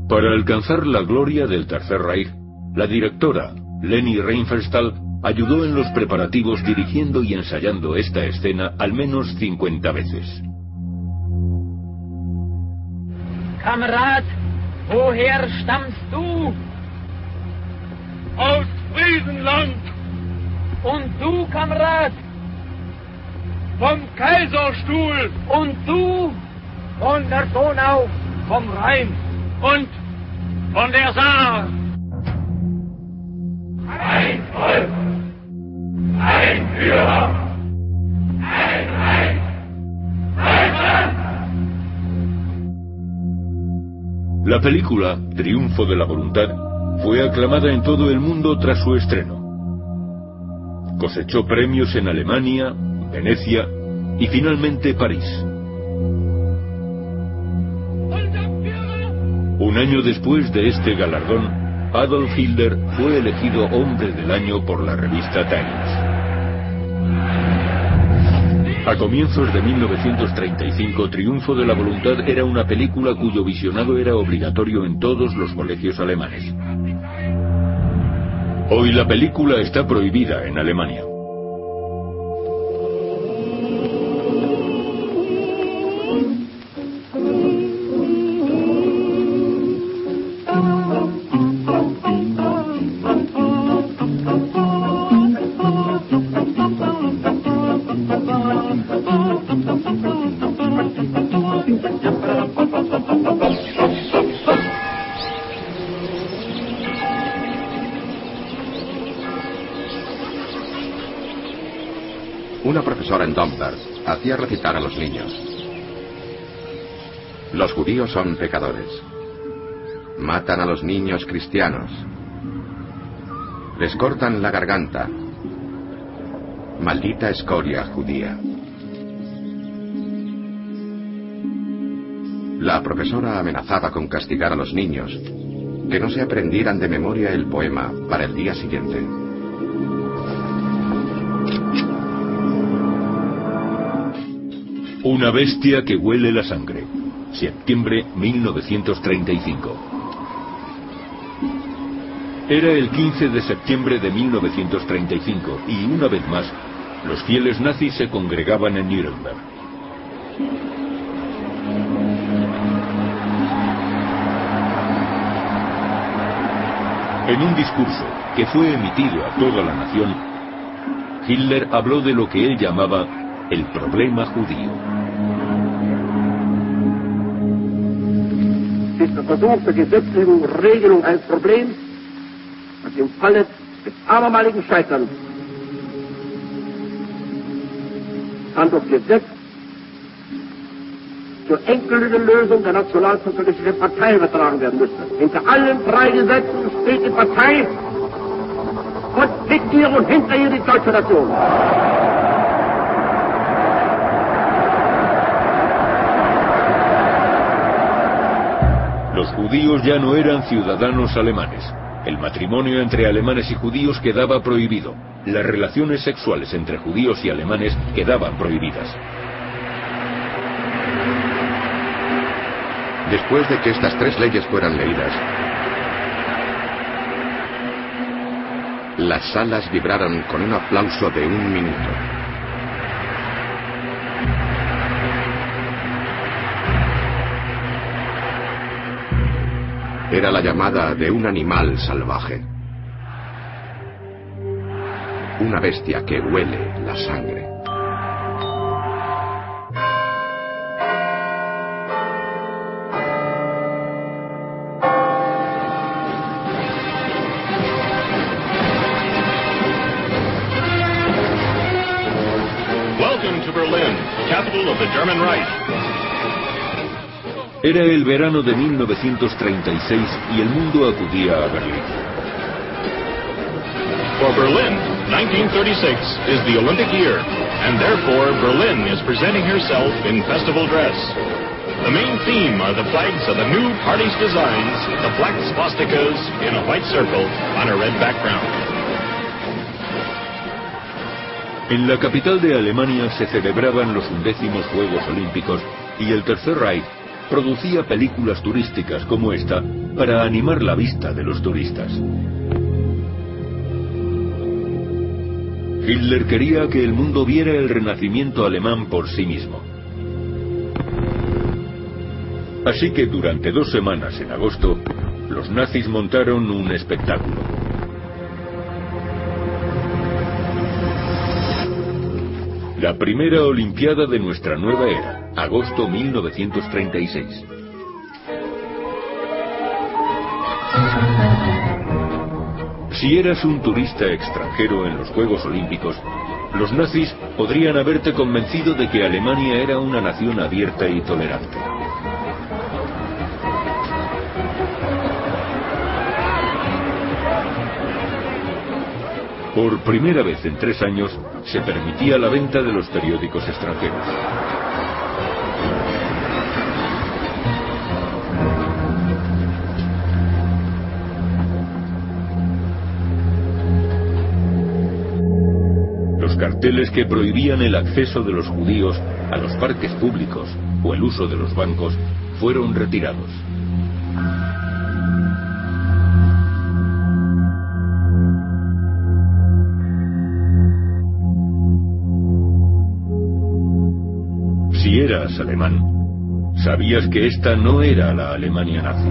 Speaker 2: Para alcanzar la gloria del Tercer Reich, la directora, Leni Reinfeldstahl, ayudó en los preparativos dirigiendo y ensayando esta escena al menos 50 veces.
Speaker 10: Kamerad, woher stammst du? Aus Friesenland. Und du, Kamerad? Vom Kaiserstuhl. Und du? Von der Donau, vom Rhein. Und von der Saar. Ein Volk. Ein Führer.
Speaker 2: La película, Triunfo de la Voluntad, fue aclamada en todo el mundo tras su estreno. Cosechó premios en Alemania, Venecia y finalmente París. Un año después de este galardón, Adolf Hitler fue elegido Hombre del Año por la revista Times. A comienzos de 1935, Triunfo de la Voluntad era una película cuyo visionado era obligatorio en todos los colegios alemanes. Hoy la película está prohibida en Alemania.
Speaker 7: Hacía recitar a los niños. Los judíos son pecadores. Matan a los niños cristianos. Les cortan la garganta. Maldita escoria judía. La profesora amenazaba con castigar a los niños, que no se aprendieran de memoria el poema para el día siguiente.
Speaker 2: Una bestia que huele la sangre. Septiembre 1935. Era el 15 de septiembre de 1935 y una vez más, los fieles nazis se congregaban en Nuremberg. En un discurso que fue emitido a toda la nación, Hitler habló de lo que él llamaba el problema judío.
Speaker 13: ist der Versuch der gesetzlichen Regelung eines Problems, das im Falle des abermaligen Scheiterns kann durch Gesetz zur endgültigen Lösung der nationalsozialistischen Partei übertragen werden müsste. Hinter allen drei Gesetzen steht die Partei und mit ihr und hinter ihr die deutsche Nation.
Speaker 2: Los judíos ya no eran ciudadanos alemanes. El matrimonio entre alemanes y judíos quedaba prohibido. Las relaciones sexuales entre judíos y alemanes quedaban prohibidas.
Speaker 7: Después de que estas tres leyes fueran leídas, las salas vibraron con un aplauso de un minuto. Era la llamada de un animal salvaje. Una bestia que huele la sangre.
Speaker 14: Welcome to Berlin, capital of the German Reich.
Speaker 2: Era el verano de 1936 y el mundo acudía a Berlín.
Speaker 14: For Berlin, 1936 is the Olympic year, and therefore Berlin is presenting herself in festival dress. The main theme are the flags of the new party's designs, the black swastikas in a white circle on a red background.
Speaker 2: En la capital de Alemania se celebraban los undécimos Juegos Olímpicos y el Tercer Reich producía películas turísticas como esta para animar la vista de los turistas. Hitler quería que el mundo viera el renacimiento alemán por sí mismo. Así que durante dos semanas en agosto, los nazis montaron un espectáculo. La primera Olimpiada de nuestra nueva era, agosto 1936. Si eras un turista extranjero en los Juegos Olímpicos, los nazis podrían haberte convencido de que Alemania era una nación abierta y tolerante. Por primera vez en tres años se permitía la venta de los periódicos extranjeros. Los carteles que prohibían el acceso de los judíos a los parques públicos o el uso de los bancos fueron retirados. Eras alemán, sabías que esta no era la Alemania nazi.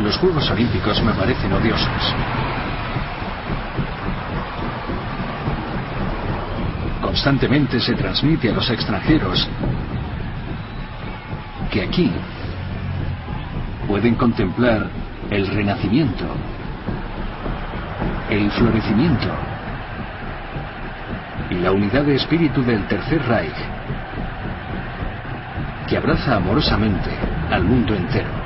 Speaker 5: Los Juegos Olímpicos me parecen odiosos. Constantemente se transmite a los extranjeros que aquí pueden contemplar el renacimiento, el florecimiento y la unidad de espíritu del Tercer Reich, que abraza amorosamente al mundo entero.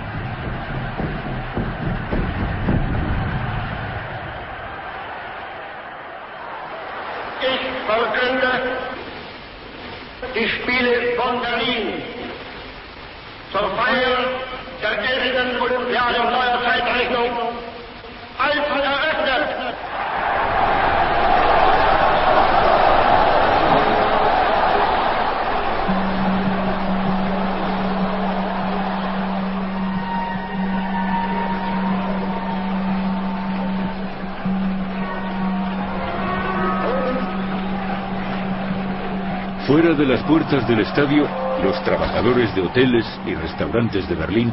Speaker 2: Puertas del estadio, los trabajadores de hoteles y restaurantes de Berlín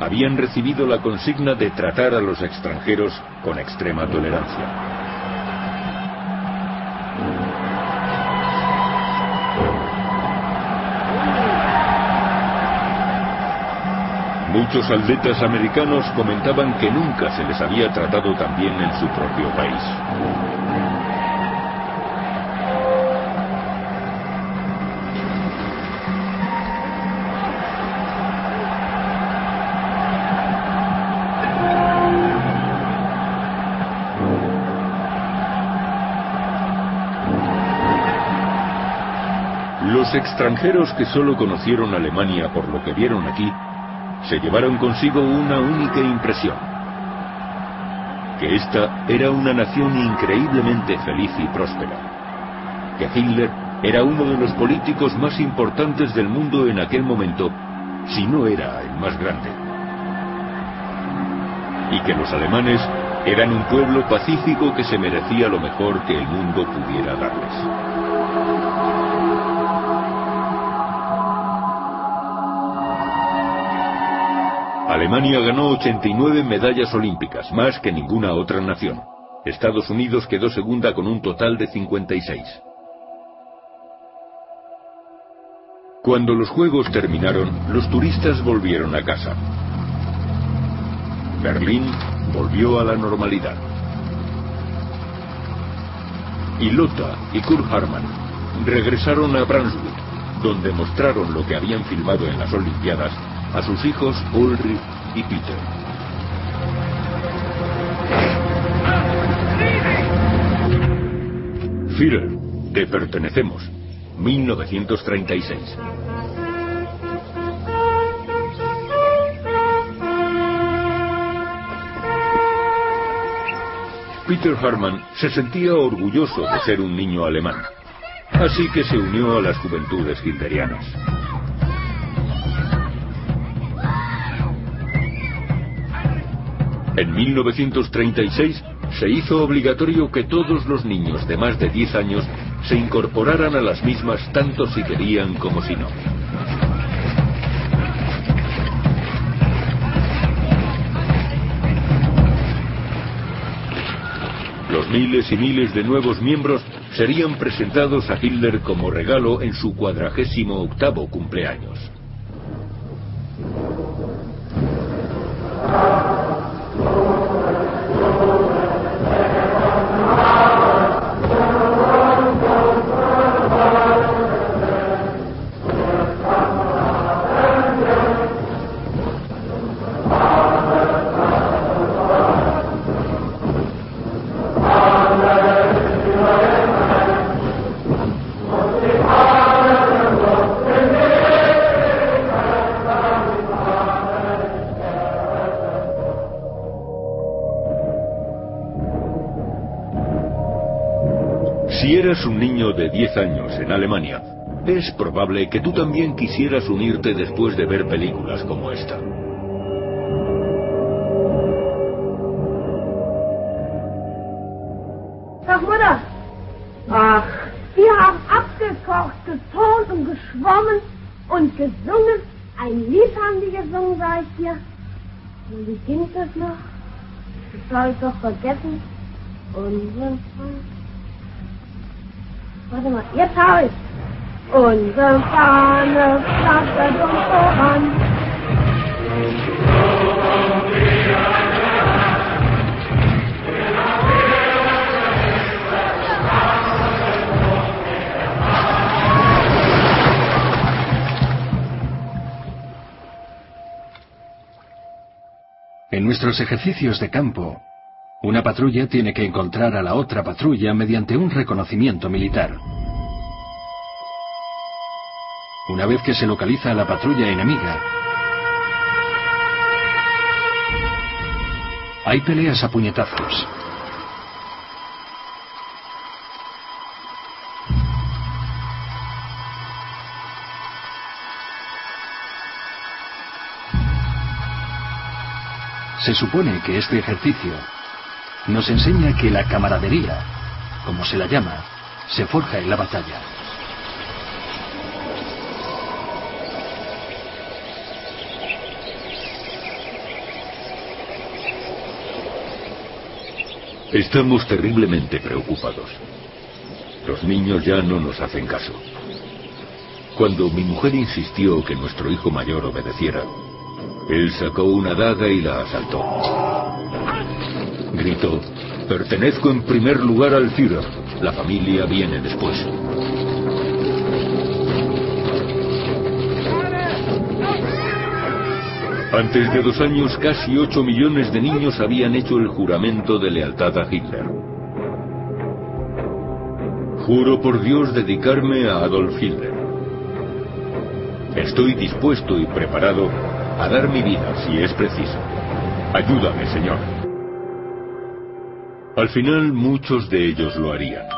Speaker 2: habían recibido la consigna de tratar a los extranjeros con extrema tolerancia. Muchos atletas americanos comentaban que nunca se les había tratado tan bien en su propio país. Extranjeros que solo conocieron Alemania por lo que vieron aquí se llevaron consigo una única impresión, que esta era una nación increíblemente feliz y próspera, que Hitler era uno de los políticos más importantes del mundo en aquel momento, si no era el más grande, y que los alemanes eran un pueblo pacífico que se merecía lo mejor que el mundo pudiera darles. Alemania ganó 89 medallas olímpicas, más que ninguna otra nación. Estados Unidos quedó segunda con un total de 56. Cuando los Juegos terminaron, los turistas volvieron a casa. Berlín volvió a la normalidad. Y Lotta y Kurt Harman regresaron a Brunswick, donde mostraron lo que habían filmado en las Olimpiadas a sus hijos Ulrich y Peter. Führer, te pertenecemos. 1936. Peter Harman se sentía orgulloso de ser un niño alemán, así que se unió a las juventudes hitlerianas. En 1936 se hizo obligatorio que todos los niños de más de 10 años se incorporaran a las mismas tanto si querían como si no. Los miles y miles de nuevos miembros serían presentados a Hitler como regalo en su cuadragésimo octavo cumpleaños. Es probable que tú también quisieras unirte después de ver películas como esta.
Speaker 15: Sag Mutter. Ach, wir haben abgekocht, und geschwommen und gesungen. Ein Lied gesungen, ich dir. Und ich doch vergessen. Unseren Warte mal, jetzt habe ich. Voran.
Speaker 5: En nuestros ejercicios de campo, una patrulla tiene que encontrar a la otra patrulla mediante un reconocimiento militar. Una vez que se localiza la patrulla enemiga, hay peleas a puñetazos. Se supone que este ejercicio nos enseña que la camaradería, como se la llama, se forja en la batalla.
Speaker 2: Estamos terriblemente preocupados. Los niños ya no nos hacen caso. Cuando mi mujer insistió que nuestro hijo mayor obedeciera, él sacó una daga y la asaltó. Gritó, pertenezco en primer lugar al Führer, la familia viene después. Antes de dos años, casi ocho millones de niños habían hecho el juramento de lealtad a Hitler. Juro por Dios dedicarme a Adolf Hitler. Estoy dispuesto y preparado a dar mi vida si es preciso. Ayúdame, Señor. Al final muchos de ellos lo harían.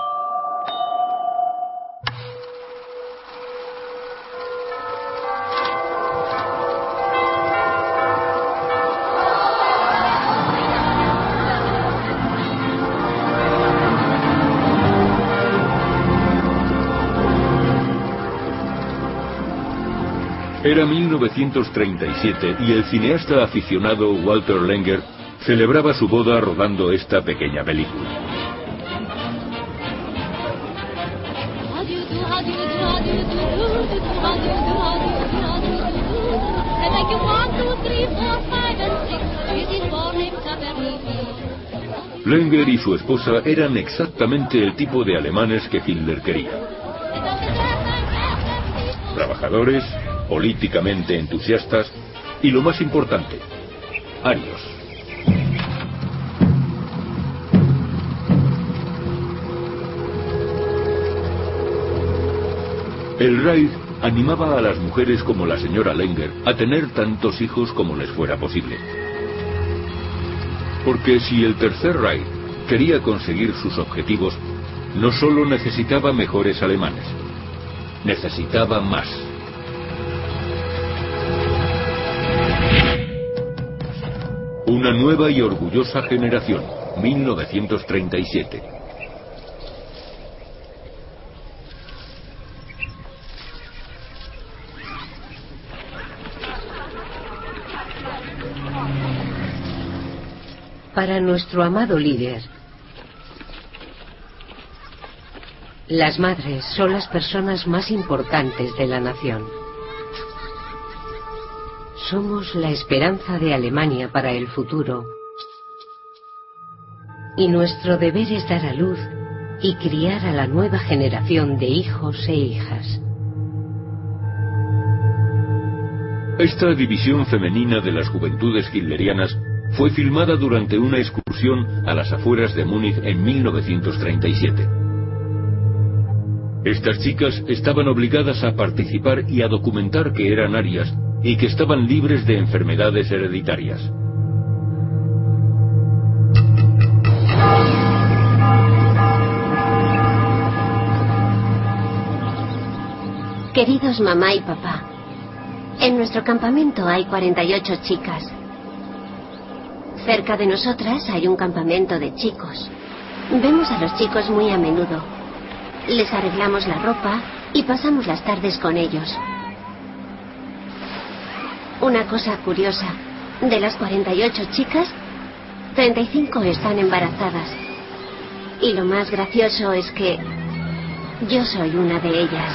Speaker 2: Era 1937 y el cineasta aficionado Walter Lenger celebraba su boda rodando esta pequeña película. Lenger y su esposa eran exactamente el tipo de alemanes que Hitler quería. Trabajadores, políticamente entusiastas y lo más importante, arios. El Reich animaba a las mujeres como la señora Lenger a tener tantos hijos como les fuera posible. Porque si el Tercer Reich quería conseguir sus objetivos, no solo necesitaba mejores alemanes, necesitaba más. Una nueva y orgullosa generación, 1937.
Speaker 6: Para nuestro amado líder, las madres son las personas más importantes de la nación. Somos la esperanza de Alemania para el futuro. Y nuestro deber es dar a luz y criar a la nueva generación de hijos e hijas.
Speaker 2: Esta división femenina de las juventudes hitlerianas fue filmada durante una excursión a las afueras de Múnich en 1937. Estas chicas estaban obligadas a participar y a documentar que eran arias y que estaban libres de enfermedades hereditarias.
Speaker 16: Queridos mamá y papá, en nuestro campamento hay 48 chicas. Cerca de nosotras hay un campamento de chicos. Vemos a los chicos muy a menudo. Les arreglamos la ropa y pasamos las tardes con ellos. Una cosa curiosa, de las 48 chicas, 35 están embarazadas. Y lo más gracioso es que yo soy una de ellas.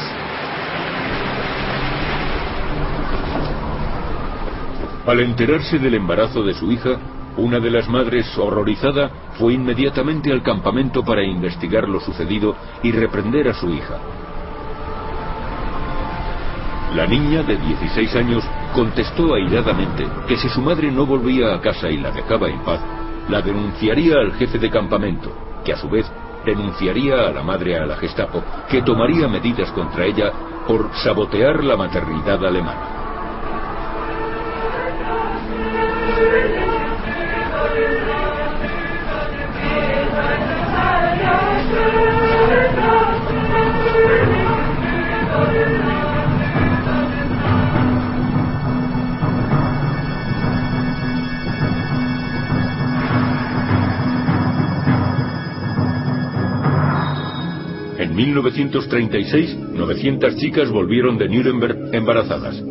Speaker 2: Al enterarse del embarazo de su hija, una de las madres, horrorizada, fue inmediatamente al campamento para investigar lo sucedido y reprender a su hija. La niña de 16 años contestó airadamente que si su madre no volvía a casa y la dejaba en paz, la denunciaría al jefe de campamento, que a su vez denunciaría a la madre a la Gestapo, que tomaría medidas contra ella por sabotear la maternidad alemana. En 1936, 900 chicas volvieron de Nuremberg embarazadas.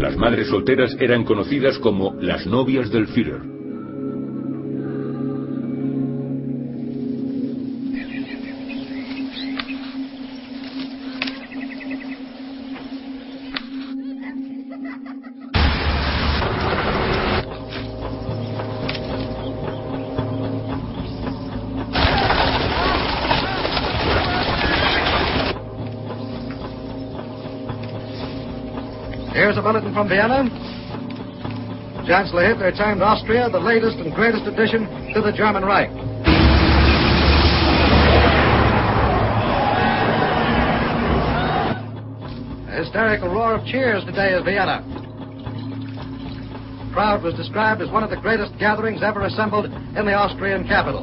Speaker 2: Las madres solteras eran conocidas como las novias del Führer.
Speaker 17: From Vienna. Chancellor Hitler termed Austria the latest and greatest addition to the German Reich. A hysterical roar of cheers today in Vienna. The crowd was described as one of the greatest gatherings ever assembled in the Austrian capital.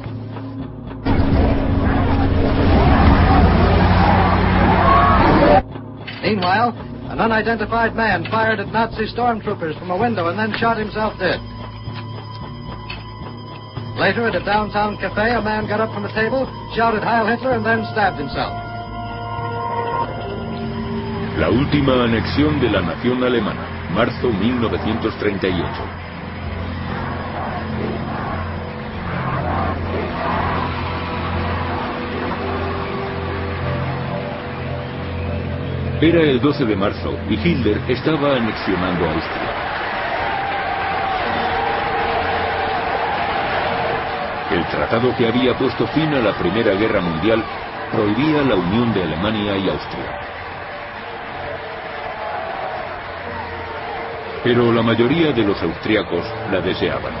Speaker 17: Meanwhile, an unidentified man fired at Nazi stormtroopers from a window and then shot himself dead. Later, at a downtown cafe, a man got up from a table, shouted Heil Hitler, and then stabbed himself.
Speaker 2: La última anexión de la nación alemana, marzo 1938. Era el 12 de marzo y Hitler estaba anexionando Austria. El tratado que había puesto fin a la Primera Guerra Mundial prohibía la unión de Alemania y Austria. Pero la mayoría de los austriacos la deseaban.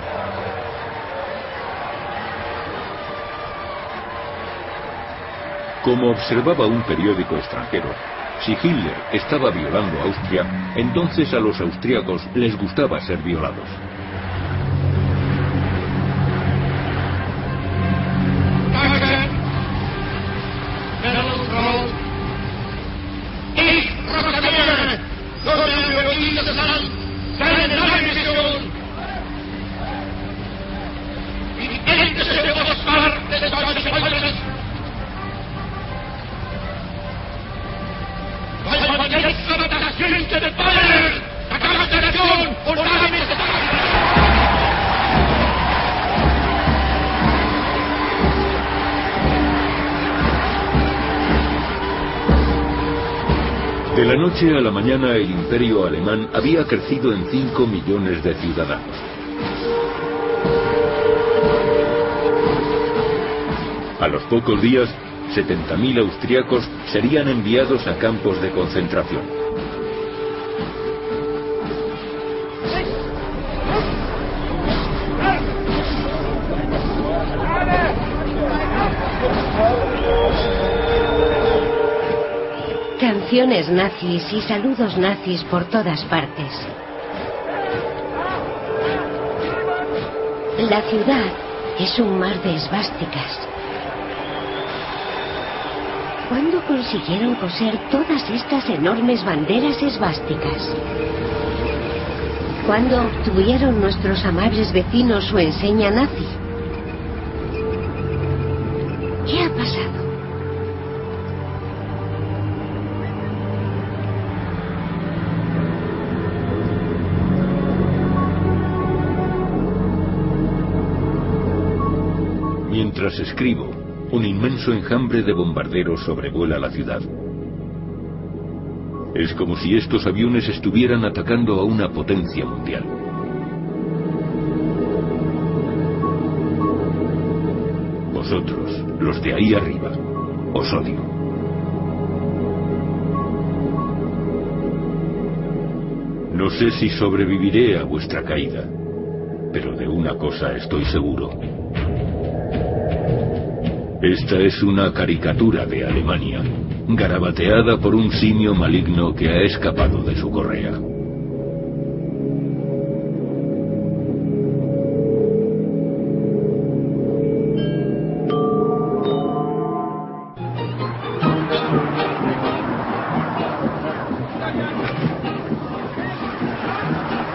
Speaker 2: Como observaba un periódico extranjero, si Hitler estaba violando a Austria, entonces a los austriacos les gustaba ser violados. A la mañana el imperio alemán había crecido en 5 millones de ciudadanos. A los pocos días, 70.000 austriacos serían enviados a campos de concentración.
Speaker 6: Nazis y saludos nazis por todas partes. La ciudad es un mar de esvásticas. ¿Cuándo consiguieron coser todas estas enormes banderas esvásticas? ¿Cuándo obtuvieron nuestros amables vecinos su enseña nazi?
Speaker 2: Mientras escribo, un inmenso enjambre de bombarderos sobrevuela la ciudad. Es como si estos aviones estuvieran atacando a una potencia mundial. Vosotros, los de ahí arriba, os odio. No sé si sobreviviré a vuestra caída, pero de una cosa estoy seguro. Esta es una caricatura de Alemania, garabateada por un simio maligno que ha escapado de su correa.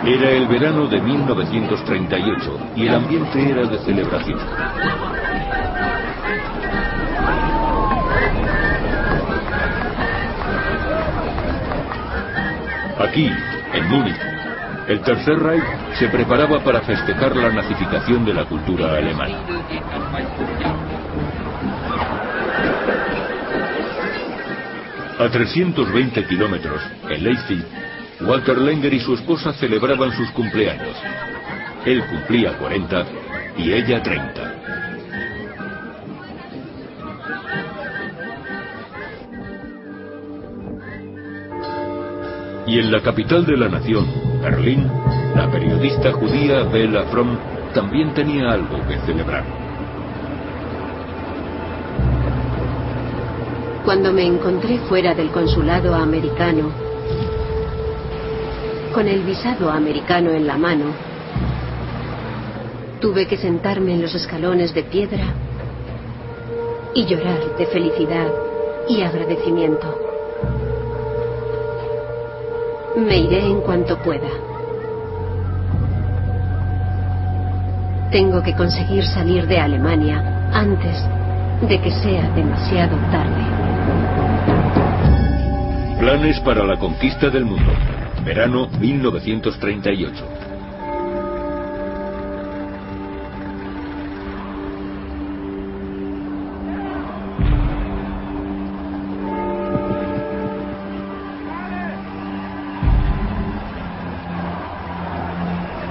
Speaker 2: Era el verano de 1938 y el ambiente era de celebración. Aquí, en Múnich, El Tercer Reich se preparaba para festejar la nazificación de la cultura alemana. A 320 kilómetros, en Leipzig, Walter Lenger y su esposa celebraban sus cumpleaños. Él cumplía 40 y ella 30. Y en la capital de la nación, Berlín, la periodista judía Bella Fromm también tenía algo que celebrar.
Speaker 6: Cuando me encontré fuera del consulado americano, con el visado americano en la mano, tuve que sentarme en los escalones de piedra y llorar de felicidad y agradecimiento. Me iré en cuanto pueda. Tengo que conseguir salir de Alemania antes de que sea demasiado tarde.
Speaker 2: Planes para la conquista del mundo. Verano 1938.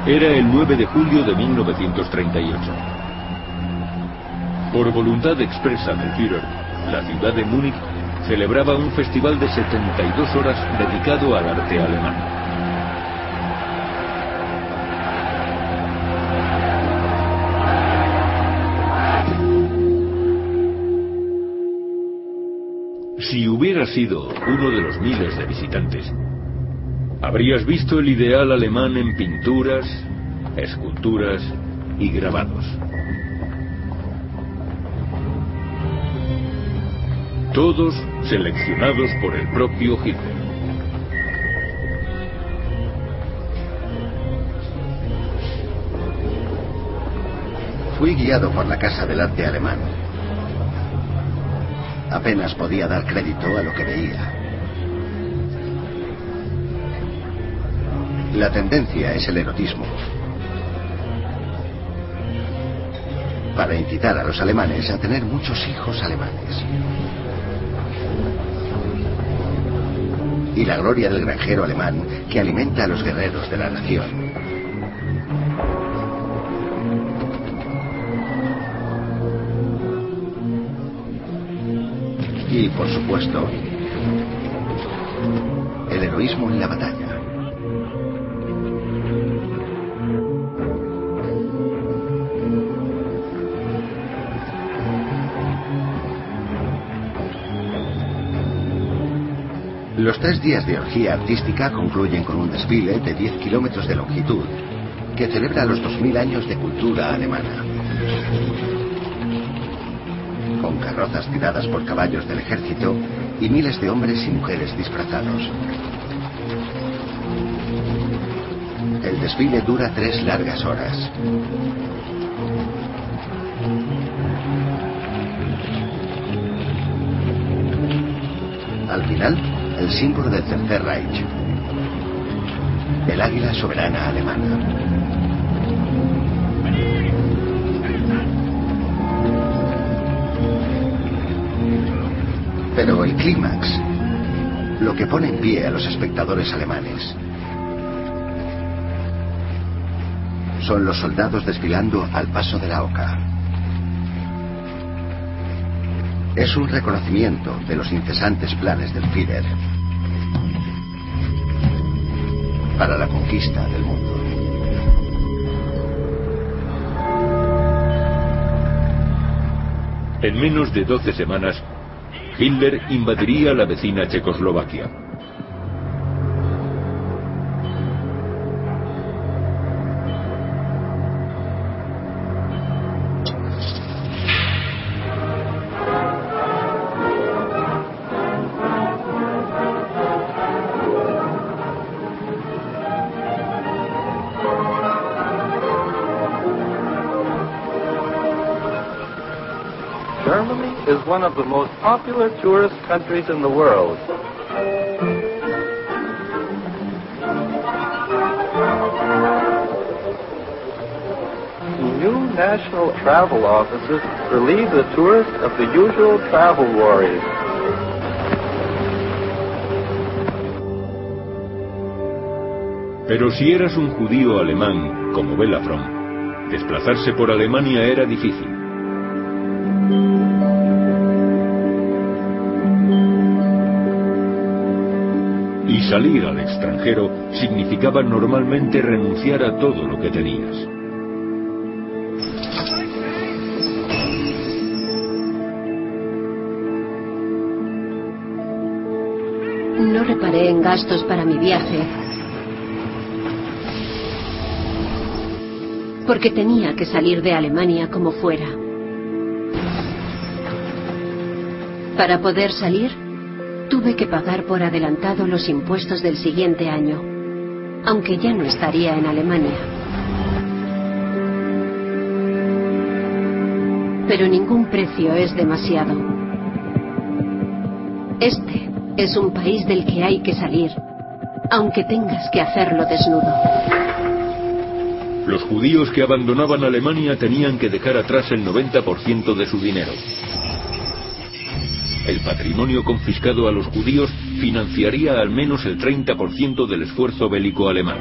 Speaker 2: Era el 9 de julio de 1938. Por voluntad expresa del Führer, la ciudad de Múnich celebraba un festival de 72 horas dedicado al arte alemán. Si hubiera sido uno de los miles de visitantes, habrías visto el ideal alemán en pinturas, esculturas y grabados. Todos seleccionados por el propio Hitler.
Speaker 8: Fui guiado por la Casa del Arte Alemán. Apenas podía dar crédito a lo que veía. La tendencia es el erotismo. Para incitar a los alemanes a tener muchos hijos alemanes. Y la gloria del granjero alemán que alimenta a los guerreros de la nación. Y, por supuesto, el heroísmo en la batalla. Los tres días de orgía artística concluyen con un desfile de 10 kilómetros de longitud que celebra los 2000 años de cultura alemana. Con carrozas tiradas por caballos del ejército y miles de hombres y mujeres disfrazados. El desfile dura tres largas horas. Al final, el símbolo del Tercer Reich, el águila soberana alemana. Pero el clímax, lo que pone en pie a los espectadores alemanes, son los soldados desfilando al paso de la oca. Es un reconocimiento de los incesantes planes del Führer para la conquista del mundo.
Speaker 2: En menos de 12 semanas, Hitler invadiría la vecina Checoslovaquia.
Speaker 18: one of the most popular tourist countries in the world. New national travel offices relieve the tourist of the usual travel worries.
Speaker 2: Pero si eras un judío alemán, como Bellafrom, desplazarse por Alemania era difícil. Salir al extranjero significaba normalmente renunciar a todo lo que tenías.
Speaker 6: No reparé en gastos para mi viaje porque tenía que salir de Alemania como fuera. Para poder salir, tuve que pagar por adelantado los impuestos del siguiente año, aunque ya no estaría en Alemania. Pero ningún precio es demasiado. Este es un país del que hay que salir, aunque tengas que hacerlo desnudo.
Speaker 2: Los judíos que abandonaban Alemania tenían que dejar atrás el 90% de su dinero. El patrimonio confiscado a los judíos financiaría al menos el 30% del esfuerzo bélico alemán.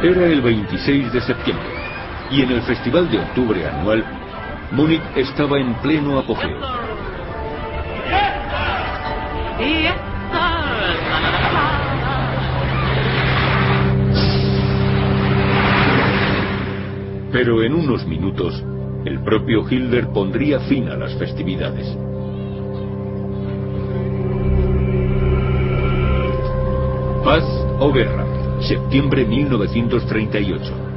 Speaker 2: Era el 26 de septiembre y en el Festival de Octubre anual, Múnich estaba en pleno apogeo. Pero en unos minutos, el propio Hitler pondría fin a las festividades. Paz o guerra, septiembre 1938.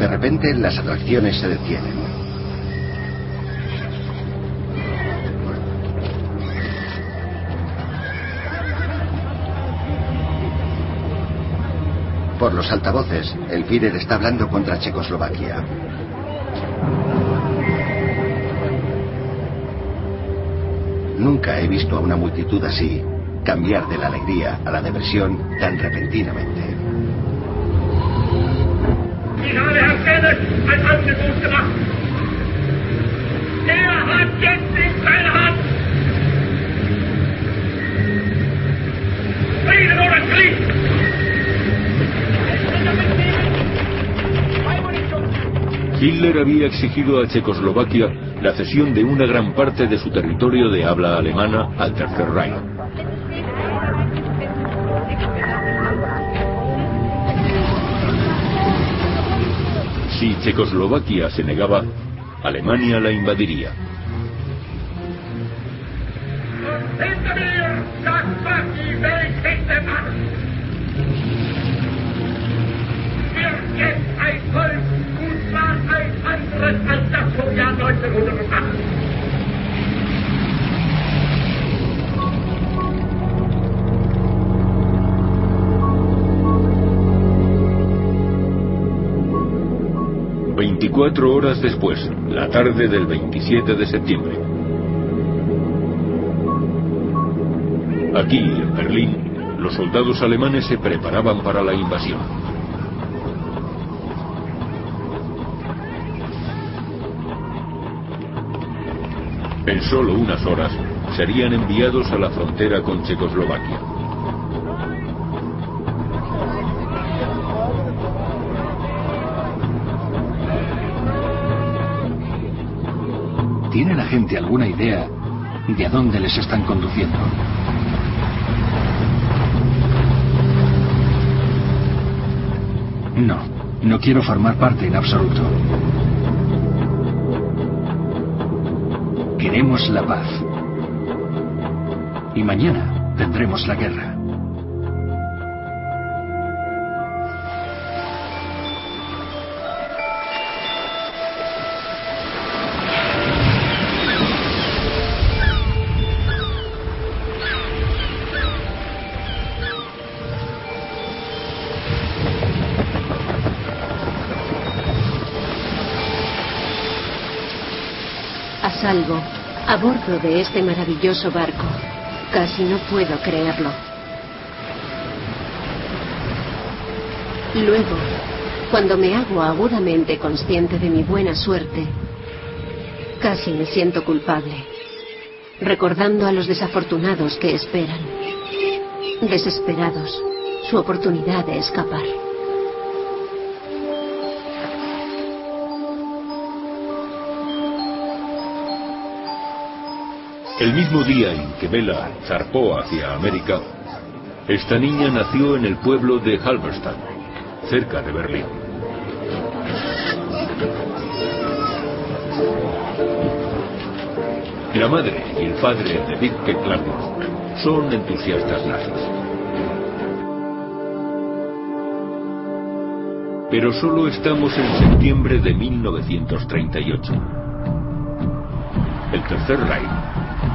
Speaker 8: De repente las atracciones se detienen. Por los altavoces, el Führer está hablando contra Checoslovaquia. Nunca he visto a una multitud así cambiar de la alegría a la depresión tan repentinamente.
Speaker 12: Er.
Speaker 2: Hitler había exigido a Checoslovaquia la cesión de una gran parte de su territorio de habla alemana al Tercer Reich. Checoslovaquia se negaba, Alemania la invadiría.
Speaker 12: War ein Volk, und zwar ein anderes als das vom Jahr 1908.
Speaker 2: Veinticuatro horas después, la tarde del 27 de septiembre. Aquí, en Berlín, los soldados alemanes se preparaban para la invasión. En solo unas horas serían enviados a la frontera con Checoslovaquia.
Speaker 5: Gente alguna idea de a dónde les están conduciendo? No, no quiero formar parte en absoluto. Queremos la paz. Y mañana tendremos la guerra.
Speaker 6: A bordo de este maravilloso barco. Casi no puedo creerlo. Luego, cuando me hago agudamente consciente de mi buena suerte, casi me siento culpable, recordando a los desafortunados que esperan, desesperados, su oportunidad de escapar.
Speaker 2: El mismo día en que Bella zarpó hacia América, esta niña nació en el pueblo de Halberstadt, cerca de Berlín. La madre y el padre de Wittke Klaus son entusiastas nazis. Pero solo estamos en septiembre de 1938. El Tercer Reich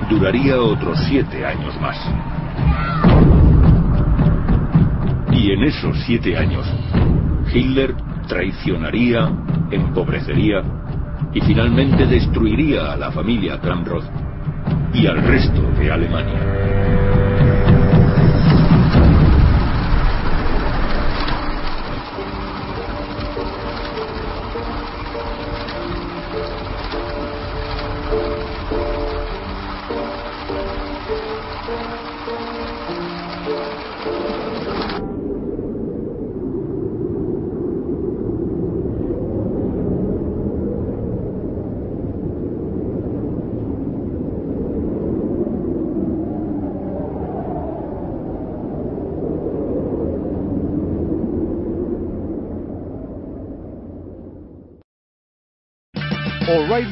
Speaker 2: duraría otros siete años más. Y en esos siete años, Hitler traicionaría, empobrecería y finalmente destruiría a la familia Kramroth y al resto de Alemania.